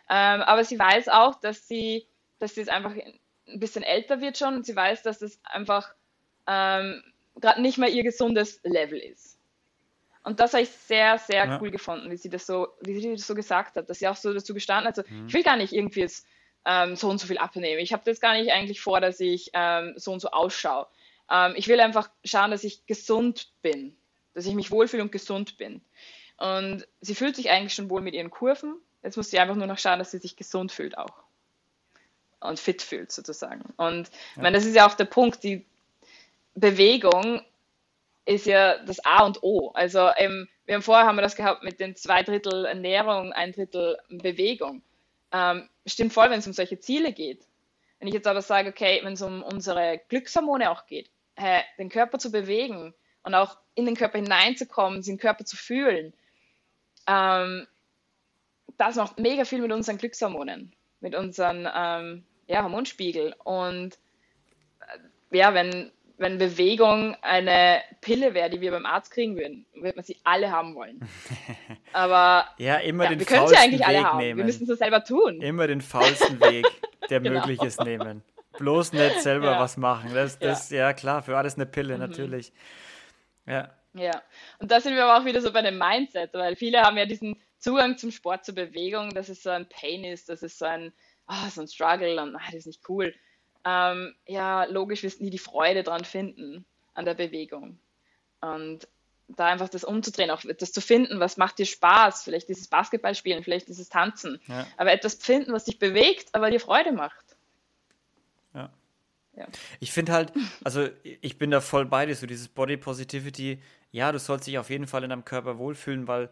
B: Ähm, aber sie weiß auch, dass sie, dass sie jetzt einfach ein bisschen älter wird schon und sie weiß, dass das einfach ähm, gerade nicht mehr ihr gesundes Level ist. Und das habe ich sehr, sehr ja. cool gefunden, wie sie das so, wie sie das so gesagt hat, dass sie auch so dazu gestanden hat, so, mhm. ich will gar nicht irgendwie jetzt ähm, so und so viel abnehmen. Ich habe das gar nicht eigentlich vor, dass ich ähm, so und so ausschaue. Ähm, ich will einfach schauen, dass ich gesund bin, dass ich mich wohlfühle und gesund bin. Und sie fühlt sich eigentlich schon wohl mit ihren Kurven. Jetzt muss sie einfach nur noch schauen, dass sie sich gesund fühlt auch. Und fit fühlt sozusagen. Und ja. meine, das ist ja auch der Punkt, die Bewegung ist ja das A und O. Also ähm, wir haben vorher haben wir das gehabt mit den zwei Drittel Ernährung, ein Drittel Bewegung. Ähm, stimmt voll, wenn es um solche Ziele geht. Wenn ich jetzt aber sage, okay, wenn es um unsere Glückshormone auch geht, äh, den Körper zu bewegen und auch in den Körper hineinzukommen, den Körper zu fühlen, ähm, das macht mega viel mit unseren Glückshormonen, mit unseren ähm, ja, Hormonspiegel. Und äh, ja, wenn, wenn Bewegung eine Pille wäre, die wir beim Arzt kriegen würden, würde man sie alle haben wollen. [laughs] Aber
A: ja, immer ja, den
B: wir können sie eigentlich alle haben. Nehmen. Wir müssen es selber tun.
A: Immer den faulsten Weg, der [laughs] genau. möglich ist, nehmen. Bloß nicht selber ja. was machen. Das, das, ja. ja. klar, für alles eine Pille, mhm. natürlich.
B: Ja. Ja. Und da sind wir aber auch wieder so bei dem Mindset, weil viele haben ja diesen Zugang zum Sport, zur Bewegung, dass es so ein Pain ist, dass es so ein, oh, so ein Struggle und ah, das ist nicht cool. Ähm, ja, logisch wirst du nie die Freude dran finden an der Bewegung. Und da einfach das umzudrehen, auch das zu finden, was macht dir Spaß, vielleicht dieses Basketballspielen, vielleicht dieses Tanzen, ja. aber etwas finden, was dich bewegt, aber dir Freude macht.
A: Ja. Ich finde halt, also ich bin da voll bei dir, so dieses Body Positivity, ja, du sollst dich auf jeden Fall in deinem Körper wohlfühlen, weil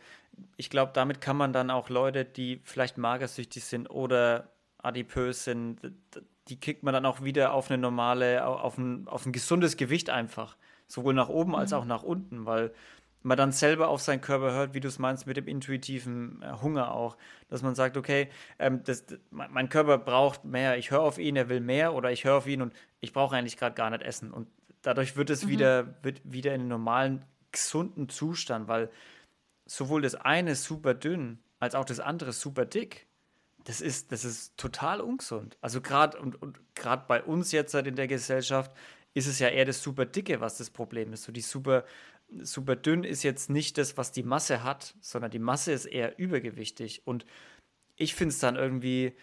A: ich glaube, damit kann man dann auch Leute, die vielleicht magersüchtig sind oder adipös sind, die kriegt man dann auch wieder auf eine normale, auf ein, auf ein gesundes Gewicht einfach sowohl nach oben als mhm. auch nach unten, weil man dann selber auf seinen Körper hört, wie du es meinst, mit dem intuitiven äh, Hunger auch, dass man sagt, okay, ähm, das, mein Körper braucht mehr, ich höre auf ihn, er will mehr oder ich höre auf ihn und ich brauche eigentlich gerade gar nicht essen. Und dadurch wird es mhm. wieder, wird wieder in einen normalen, gesunden Zustand, weil sowohl das eine super dünn als auch das andere super dick. Das ist, das ist total ungesund. Also gerade und, und gerade bei uns jetzt halt in der Gesellschaft, ist es ja eher das super dicke, was das Problem ist. So die super, super dünn ist jetzt nicht das, was die Masse hat, sondern die Masse ist eher übergewichtig. Und ich finde es dann irgendwie,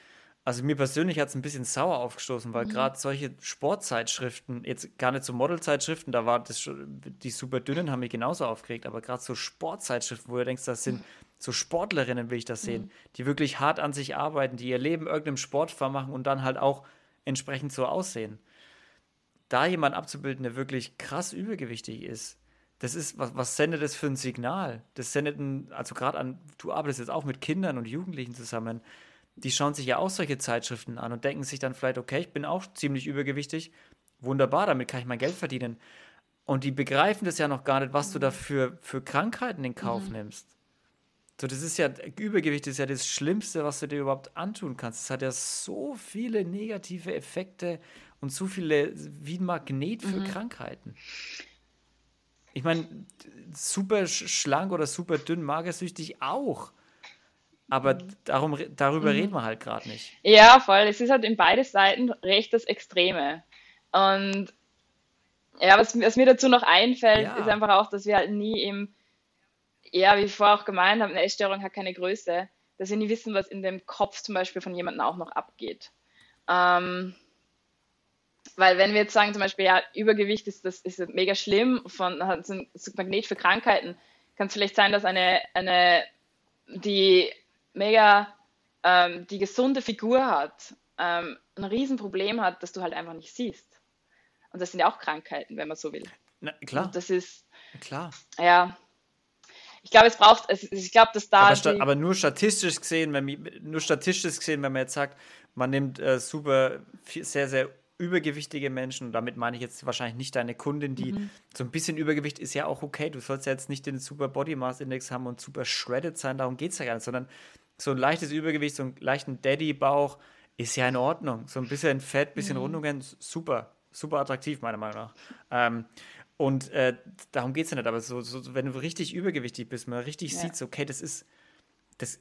A: also mir persönlich hat es ein bisschen sauer aufgestoßen, weil mhm. gerade solche Sportzeitschriften, jetzt gar nicht so Modelzeitschriften, da war das schon, die super dünnen haben mich genauso aufgeregt, aber gerade so Sportzeitschriften, wo du denkst, das sind so Sportlerinnen, will ich das sehen, mhm. die wirklich hart an sich arbeiten, die ihr Leben irgendeinem Sport vermachen und dann halt auch entsprechend so aussehen da jemand abzubilden, der wirklich krass übergewichtig ist, das ist, was, was sendet das für ein Signal? Das sendet ein, also gerade an, du arbeitest jetzt auch mit Kindern und Jugendlichen zusammen, die schauen sich ja auch solche Zeitschriften an und denken sich dann vielleicht, okay, ich bin auch ziemlich übergewichtig, wunderbar, damit kann ich mein Geld verdienen. Und die begreifen das ja noch gar nicht, was du dafür für Krankheiten in Kauf mhm. nimmst. So, das ist ja, Übergewicht ist ja das Schlimmste, was du dir überhaupt antun kannst. Es hat ja so viele negative Effekte und so viele wie ein Magnet für mhm. Krankheiten. Ich meine, super schlank oder super dünn, magersüchtig auch. Aber mhm. darum, darüber mhm. reden wir halt gerade nicht.
B: Ja, voll. Es ist halt in beide Seiten recht das Extreme. Und ja, was, was mir dazu noch einfällt, ja. ist einfach auch, dass wir halt nie im, ja, wie ich vorher auch gemeint habe, eine Essstörung hat keine Größe, dass wir nie wissen, was in dem Kopf zum Beispiel von jemandem auch noch abgeht. Ähm, weil wenn wir jetzt sagen, zum Beispiel, ja, Übergewicht ist, das ist mega schlimm, von, hat so ein Magnet für Krankheiten, kann es vielleicht sein, dass eine, eine die mega ähm, die gesunde Figur hat, ähm, ein Riesenproblem hat, das du halt einfach nicht siehst. Und das sind ja auch Krankheiten, wenn man so will.
A: Na, klar.
B: Und das ist.
A: Klar.
B: Ja. Ich glaube, es braucht, ich glaube, dass da.
A: Aber, aber, nur statistisch gesehen, wenn nur statistisch gesehen, wenn man jetzt sagt, man nimmt äh, super, viel, sehr, sehr übergewichtige Menschen, und damit meine ich jetzt wahrscheinlich nicht deine Kundin, die mhm. so ein bisschen Übergewicht ist ja auch okay. Du sollst ja jetzt nicht den super Body Mass Index haben und super shredded sein, darum geht es ja gar nicht, sondern so ein leichtes Übergewicht, so einen leichten Daddy-Bauch ist ja in Ordnung. So ein bisschen Fett, bisschen mhm. Rundungen, super, super attraktiv, meiner Meinung nach. Ähm, und äh, darum geht es ja nicht, aber so, so, wenn du richtig übergewichtig bist, man richtig ja. sieht, okay, das ist, das,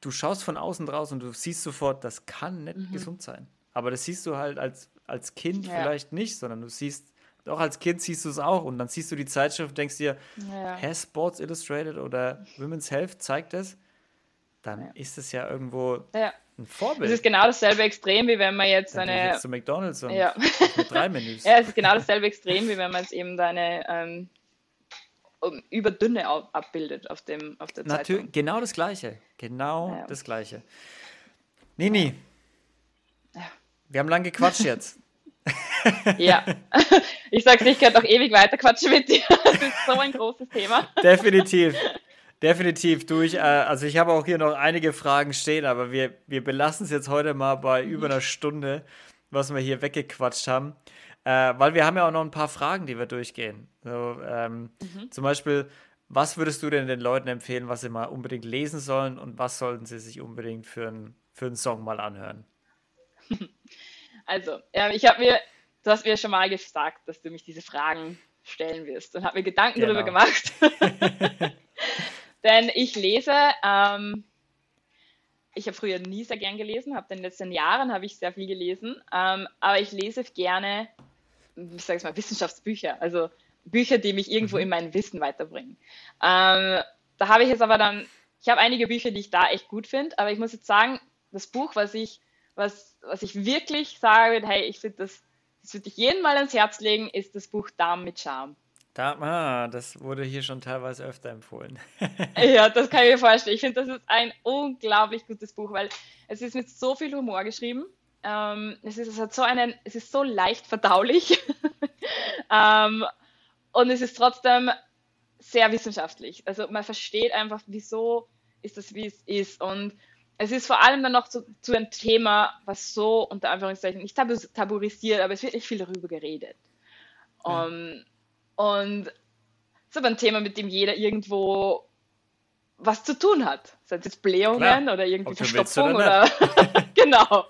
A: du schaust von außen draus und du siehst sofort, das kann nicht mhm. gesund sein. Aber das siehst du halt als als Kind ja. vielleicht nicht, sondern du siehst, auch als Kind siehst du es auch und dann siehst du die Zeitschrift und denkst dir, ja. Has Sports Illustrated oder Women's Health zeigt es, dann ja. ist es ja irgendwo ja. ein Vorbild.
B: Es ist genau dasselbe Extrem, wie wenn man jetzt dann eine.
A: Jetzt zu McDonalds und
B: ja.
A: mit drei Menüs. [laughs]
B: Ja, es ist genau dasselbe Extrem, wie wenn man jetzt eben deine ähm, überdünne abbildet auf, dem, auf der Natürlich, Zeitung.
A: Genau das Gleiche. Genau das Gleiche. Nini, wir haben lang gequatscht jetzt. [laughs]
B: ja, ich sag's nicht, ich könnte noch ewig weiter quatschen mit dir. Das ist so ein großes Thema.
A: Definitiv. Definitiv durch. Äh, also ich habe auch hier noch einige Fragen stehen, aber wir, wir belassen es jetzt heute mal bei über einer Stunde, was wir hier weggequatscht haben. Äh, weil wir haben ja auch noch ein paar Fragen, die wir durchgehen. So, ähm, mhm. Zum Beispiel, was würdest du denn den Leuten empfehlen, was sie mal unbedingt lesen sollen und was sollten sie sich unbedingt für, ein, für einen Song mal anhören? [laughs]
B: Also, ähm, ich habe mir, du hast mir schon mal gesagt, dass du mich diese Fragen stellen wirst und habe mir Gedanken genau. darüber gemacht. [laughs] [laughs] Denn ich lese, ähm, ich habe früher nie sehr gern gelesen, habe in den letzten Jahren habe ich sehr viel gelesen, ähm, aber ich lese gerne, ich sage es mal, Wissenschaftsbücher. Also Bücher, die mich irgendwo mhm. in mein Wissen weiterbringen. Ähm, da habe ich jetzt aber dann, ich habe einige Bücher, die ich da echt gut finde, aber ich muss jetzt sagen, das Buch, was ich, was, was ich wirklich sage, hey, ich finde das, das würde ich jedem mal ans Herz legen, ist das Buch Darm mit Charme.
A: Da, ah, das wurde hier schon teilweise öfter empfohlen. [laughs]
B: ja, das kann ich mir vorstellen. Ich finde, das ist ein unglaublich gutes Buch, weil es ist mit so viel Humor geschrieben. Ähm, es, ist, es, hat so einen, es ist so leicht verdaulich. [laughs] ähm, und es ist trotzdem sehr wissenschaftlich. Also man versteht einfach, wieso ist das, wie es ist. Und es ist vor allem dann noch zu, zu einem Thema, was so unter Anführungszeichen nicht tabu, tabuisiert, aber es wird nicht viel darüber geredet. Ja. Um, und es ist aber ein Thema, mit dem jeder irgendwo was zu tun hat. Sei es jetzt Blähungen Klar. oder irgendwie Ob Verstopfung oder. oder [laughs] [laughs] genau.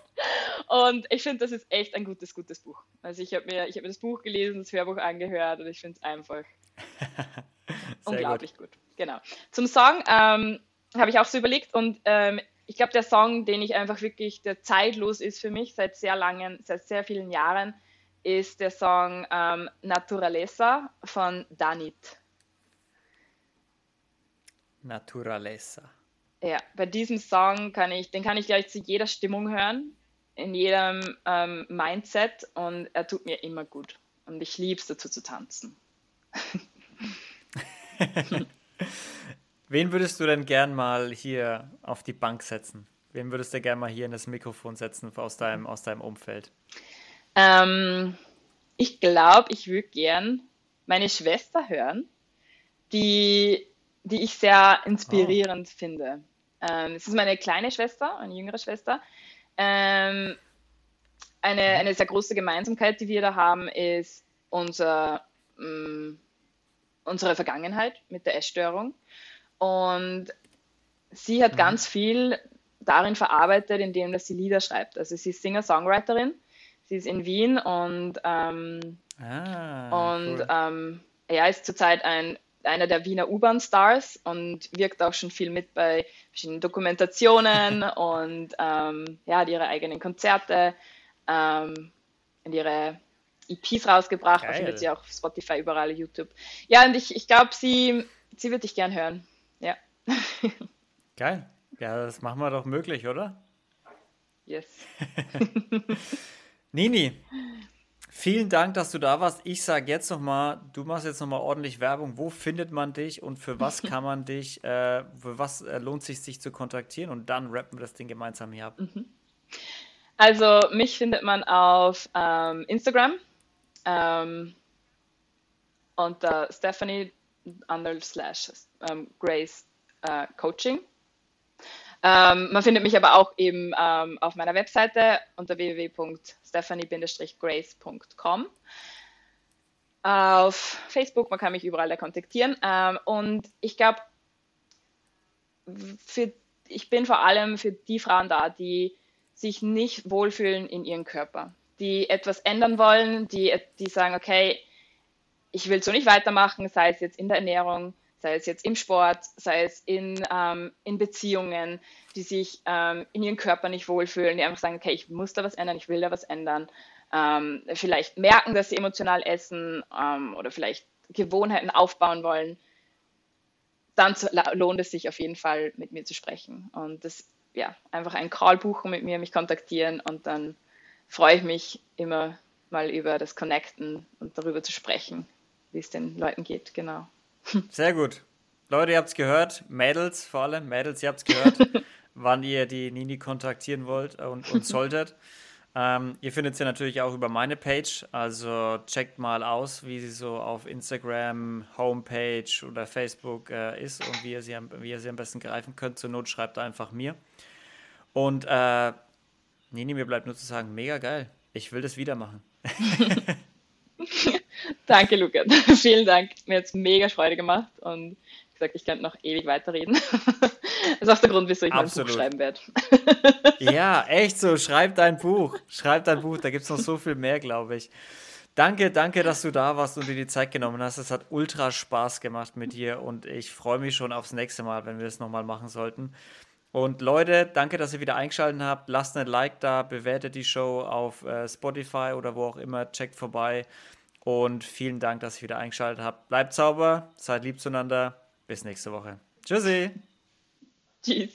B: Und ich finde, das ist echt ein gutes, gutes Buch. Also ich habe mir, hab mir das Buch gelesen, das Hörbuch angehört und ich finde es einfach [laughs] unglaublich gut. gut. Genau. Zum Song ähm, habe ich auch so überlegt und ähm, ich glaube, der Song, den ich einfach wirklich, der zeitlos ist für mich seit sehr langen, seit sehr vielen Jahren, ist der Song ähm, Naturaleza von Danit.
A: Naturaleza.
B: Ja, bei diesem Song kann ich, den kann ich gleich zu jeder Stimmung hören, in jedem ähm, Mindset und er tut mir immer gut. Und ich liebe es dazu zu tanzen. [laughs]
A: Wen würdest du denn gern mal hier auf die Bank setzen? Wen würdest du gern mal hier in das Mikrofon setzen aus deinem, aus deinem Umfeld?
B: Ähm, ich glaube, ich würde gern meine Schwester hören, die, die ich sehr inspirierend oh. finde. Ähm, es ist meine kleine Schwester, eine jüngere Schwester. Ähm, eine, eine sehr große Gemeinsamkeit, die wir da haben, ist unser, mh, mm, unsere Vergangenheit mit der Essstörung. Und sie hat mhm. ganz viel darin verarbeitet, indem dass sie Lieder schreibt. Also sie ist Singer-Songwriterin Sie ist in Wien und, ähm, ah, und cool. ähm, er ist zurzeit ein, einer der Wiener U-Bahn-Stars und wirkt auch schon viel mit bei verschiedenen Dokumentationen [laughs] und ähm, ja, hat ihre eigenen Konzerte ähm, und ihre EPs rausgebracht. Geil. findet sie auch auf Spotify, überall, YouTube. Ja, und ich, ich glaube, sie, sie wird dich gern hören. Ja. [laughs]
A: Geil. Ja, das machen wir doch möglich, oder?
B: Yes. [laughs]
A: Nini, vielen Dank, dass du da warst. Ich sage jetzt nochmal, du machst jetzt nochmal ordentlich Werbung. Wo findet man dich und für was [laughs] kann man dich, äh, für was äh, lohnt sich sich zu kontaktieren? Und dann rappen wir das Ding gemeinsam hier ab. Mhm.
B: Also mich findet man auf ähm, Instagram ähm, unter Stephanie under slash ähm, Grace äh, Coaching. Ähm, man findet mich aber auch eben ähm, auf meiner Webseite unter www.stephanie-grace.com. Auf Facebook, man kann mich überall da kontaktieren. Ähm, und ich glaube, ich bin vor allem für die Frauen da, die sich nicht wohlfühlen in ihrem Körper, die etwas ändern wollen, die, die sagen, okay, ich will so nicht weitermachen, sei es jetzt in der Ernährung, sei es jetzt im Sport, sei es in, ähm, in Beziehungen, die sich ähm, in ihrem Körper nicht wohlfühlen, die einfach sagen, okay, ich muss da was ändern, ich will da was ändern, ähm, vielleicht merken, dass sie emotional essen ähm, oder vielleicht Gewohnheiten aufbauen wollen, dann lohnt es sich auf jeden Fall mit mir zu sprechen. Und das ja einfach einen Call buchen mit mir, mich kontaktieren und dann freue ich mich immer mal über das Connecten und darüber zu sprechen, wie es den Leuten geht, genau.
A: Sehr gut. Leute, ihr habt es gehört. Mädels vor allem. Mädels, ihr habt es gehört, [laughs] wann ihr die Nini kontaktieren wollt und, und solltet. ähm, ihr findet sie natürlich auch über meine Page. Also checkt mal aus, wie sie so auf Instagram, Homepage oder Facebook äh, ist und wie ihr, sie, wie ihr sie am besten greifen könnt. Zur Not schreibt einfach mir. Und äh, Nini, mir bleibt nur zu sagen, mega geil. Ich will das wieder machen. [laughs] [laughs]
B: Danke, Luca. [laughs] Vielen Dank. Mir hat es mega Freude gemacht und wie gesagt, ich könnte noch ewig weiterreden. [laughs] das ist auch der Grund, wieso ich Absolut. mein Buch schreiben werde. [laughs]
A: ja, echt so. Schreib dein Buch. Schreib dein Buch. Da gibt es noch so viel mehr, glaube ich. Danke, danke, dass du da warst und dir die Zeit genommen hast. Es hat ultra Spaß gemacht mit dir und ich freue mich schon aufs nächste Mal, wenn wir das nochmal machen sollten. Und Leute, danke, dass ihr wieder eingeschaltet habt. Lasst ein Like da, bewertet die Show auf äh, Spotify oder wo auch immer. Checkt vorbei. Und vielen Dank, dass ihr wieder eingeschaltet habt. Bleibt sauber, seid lieb zueinander. Bis nächste Woche. Tschüssi.
B: Tschüss.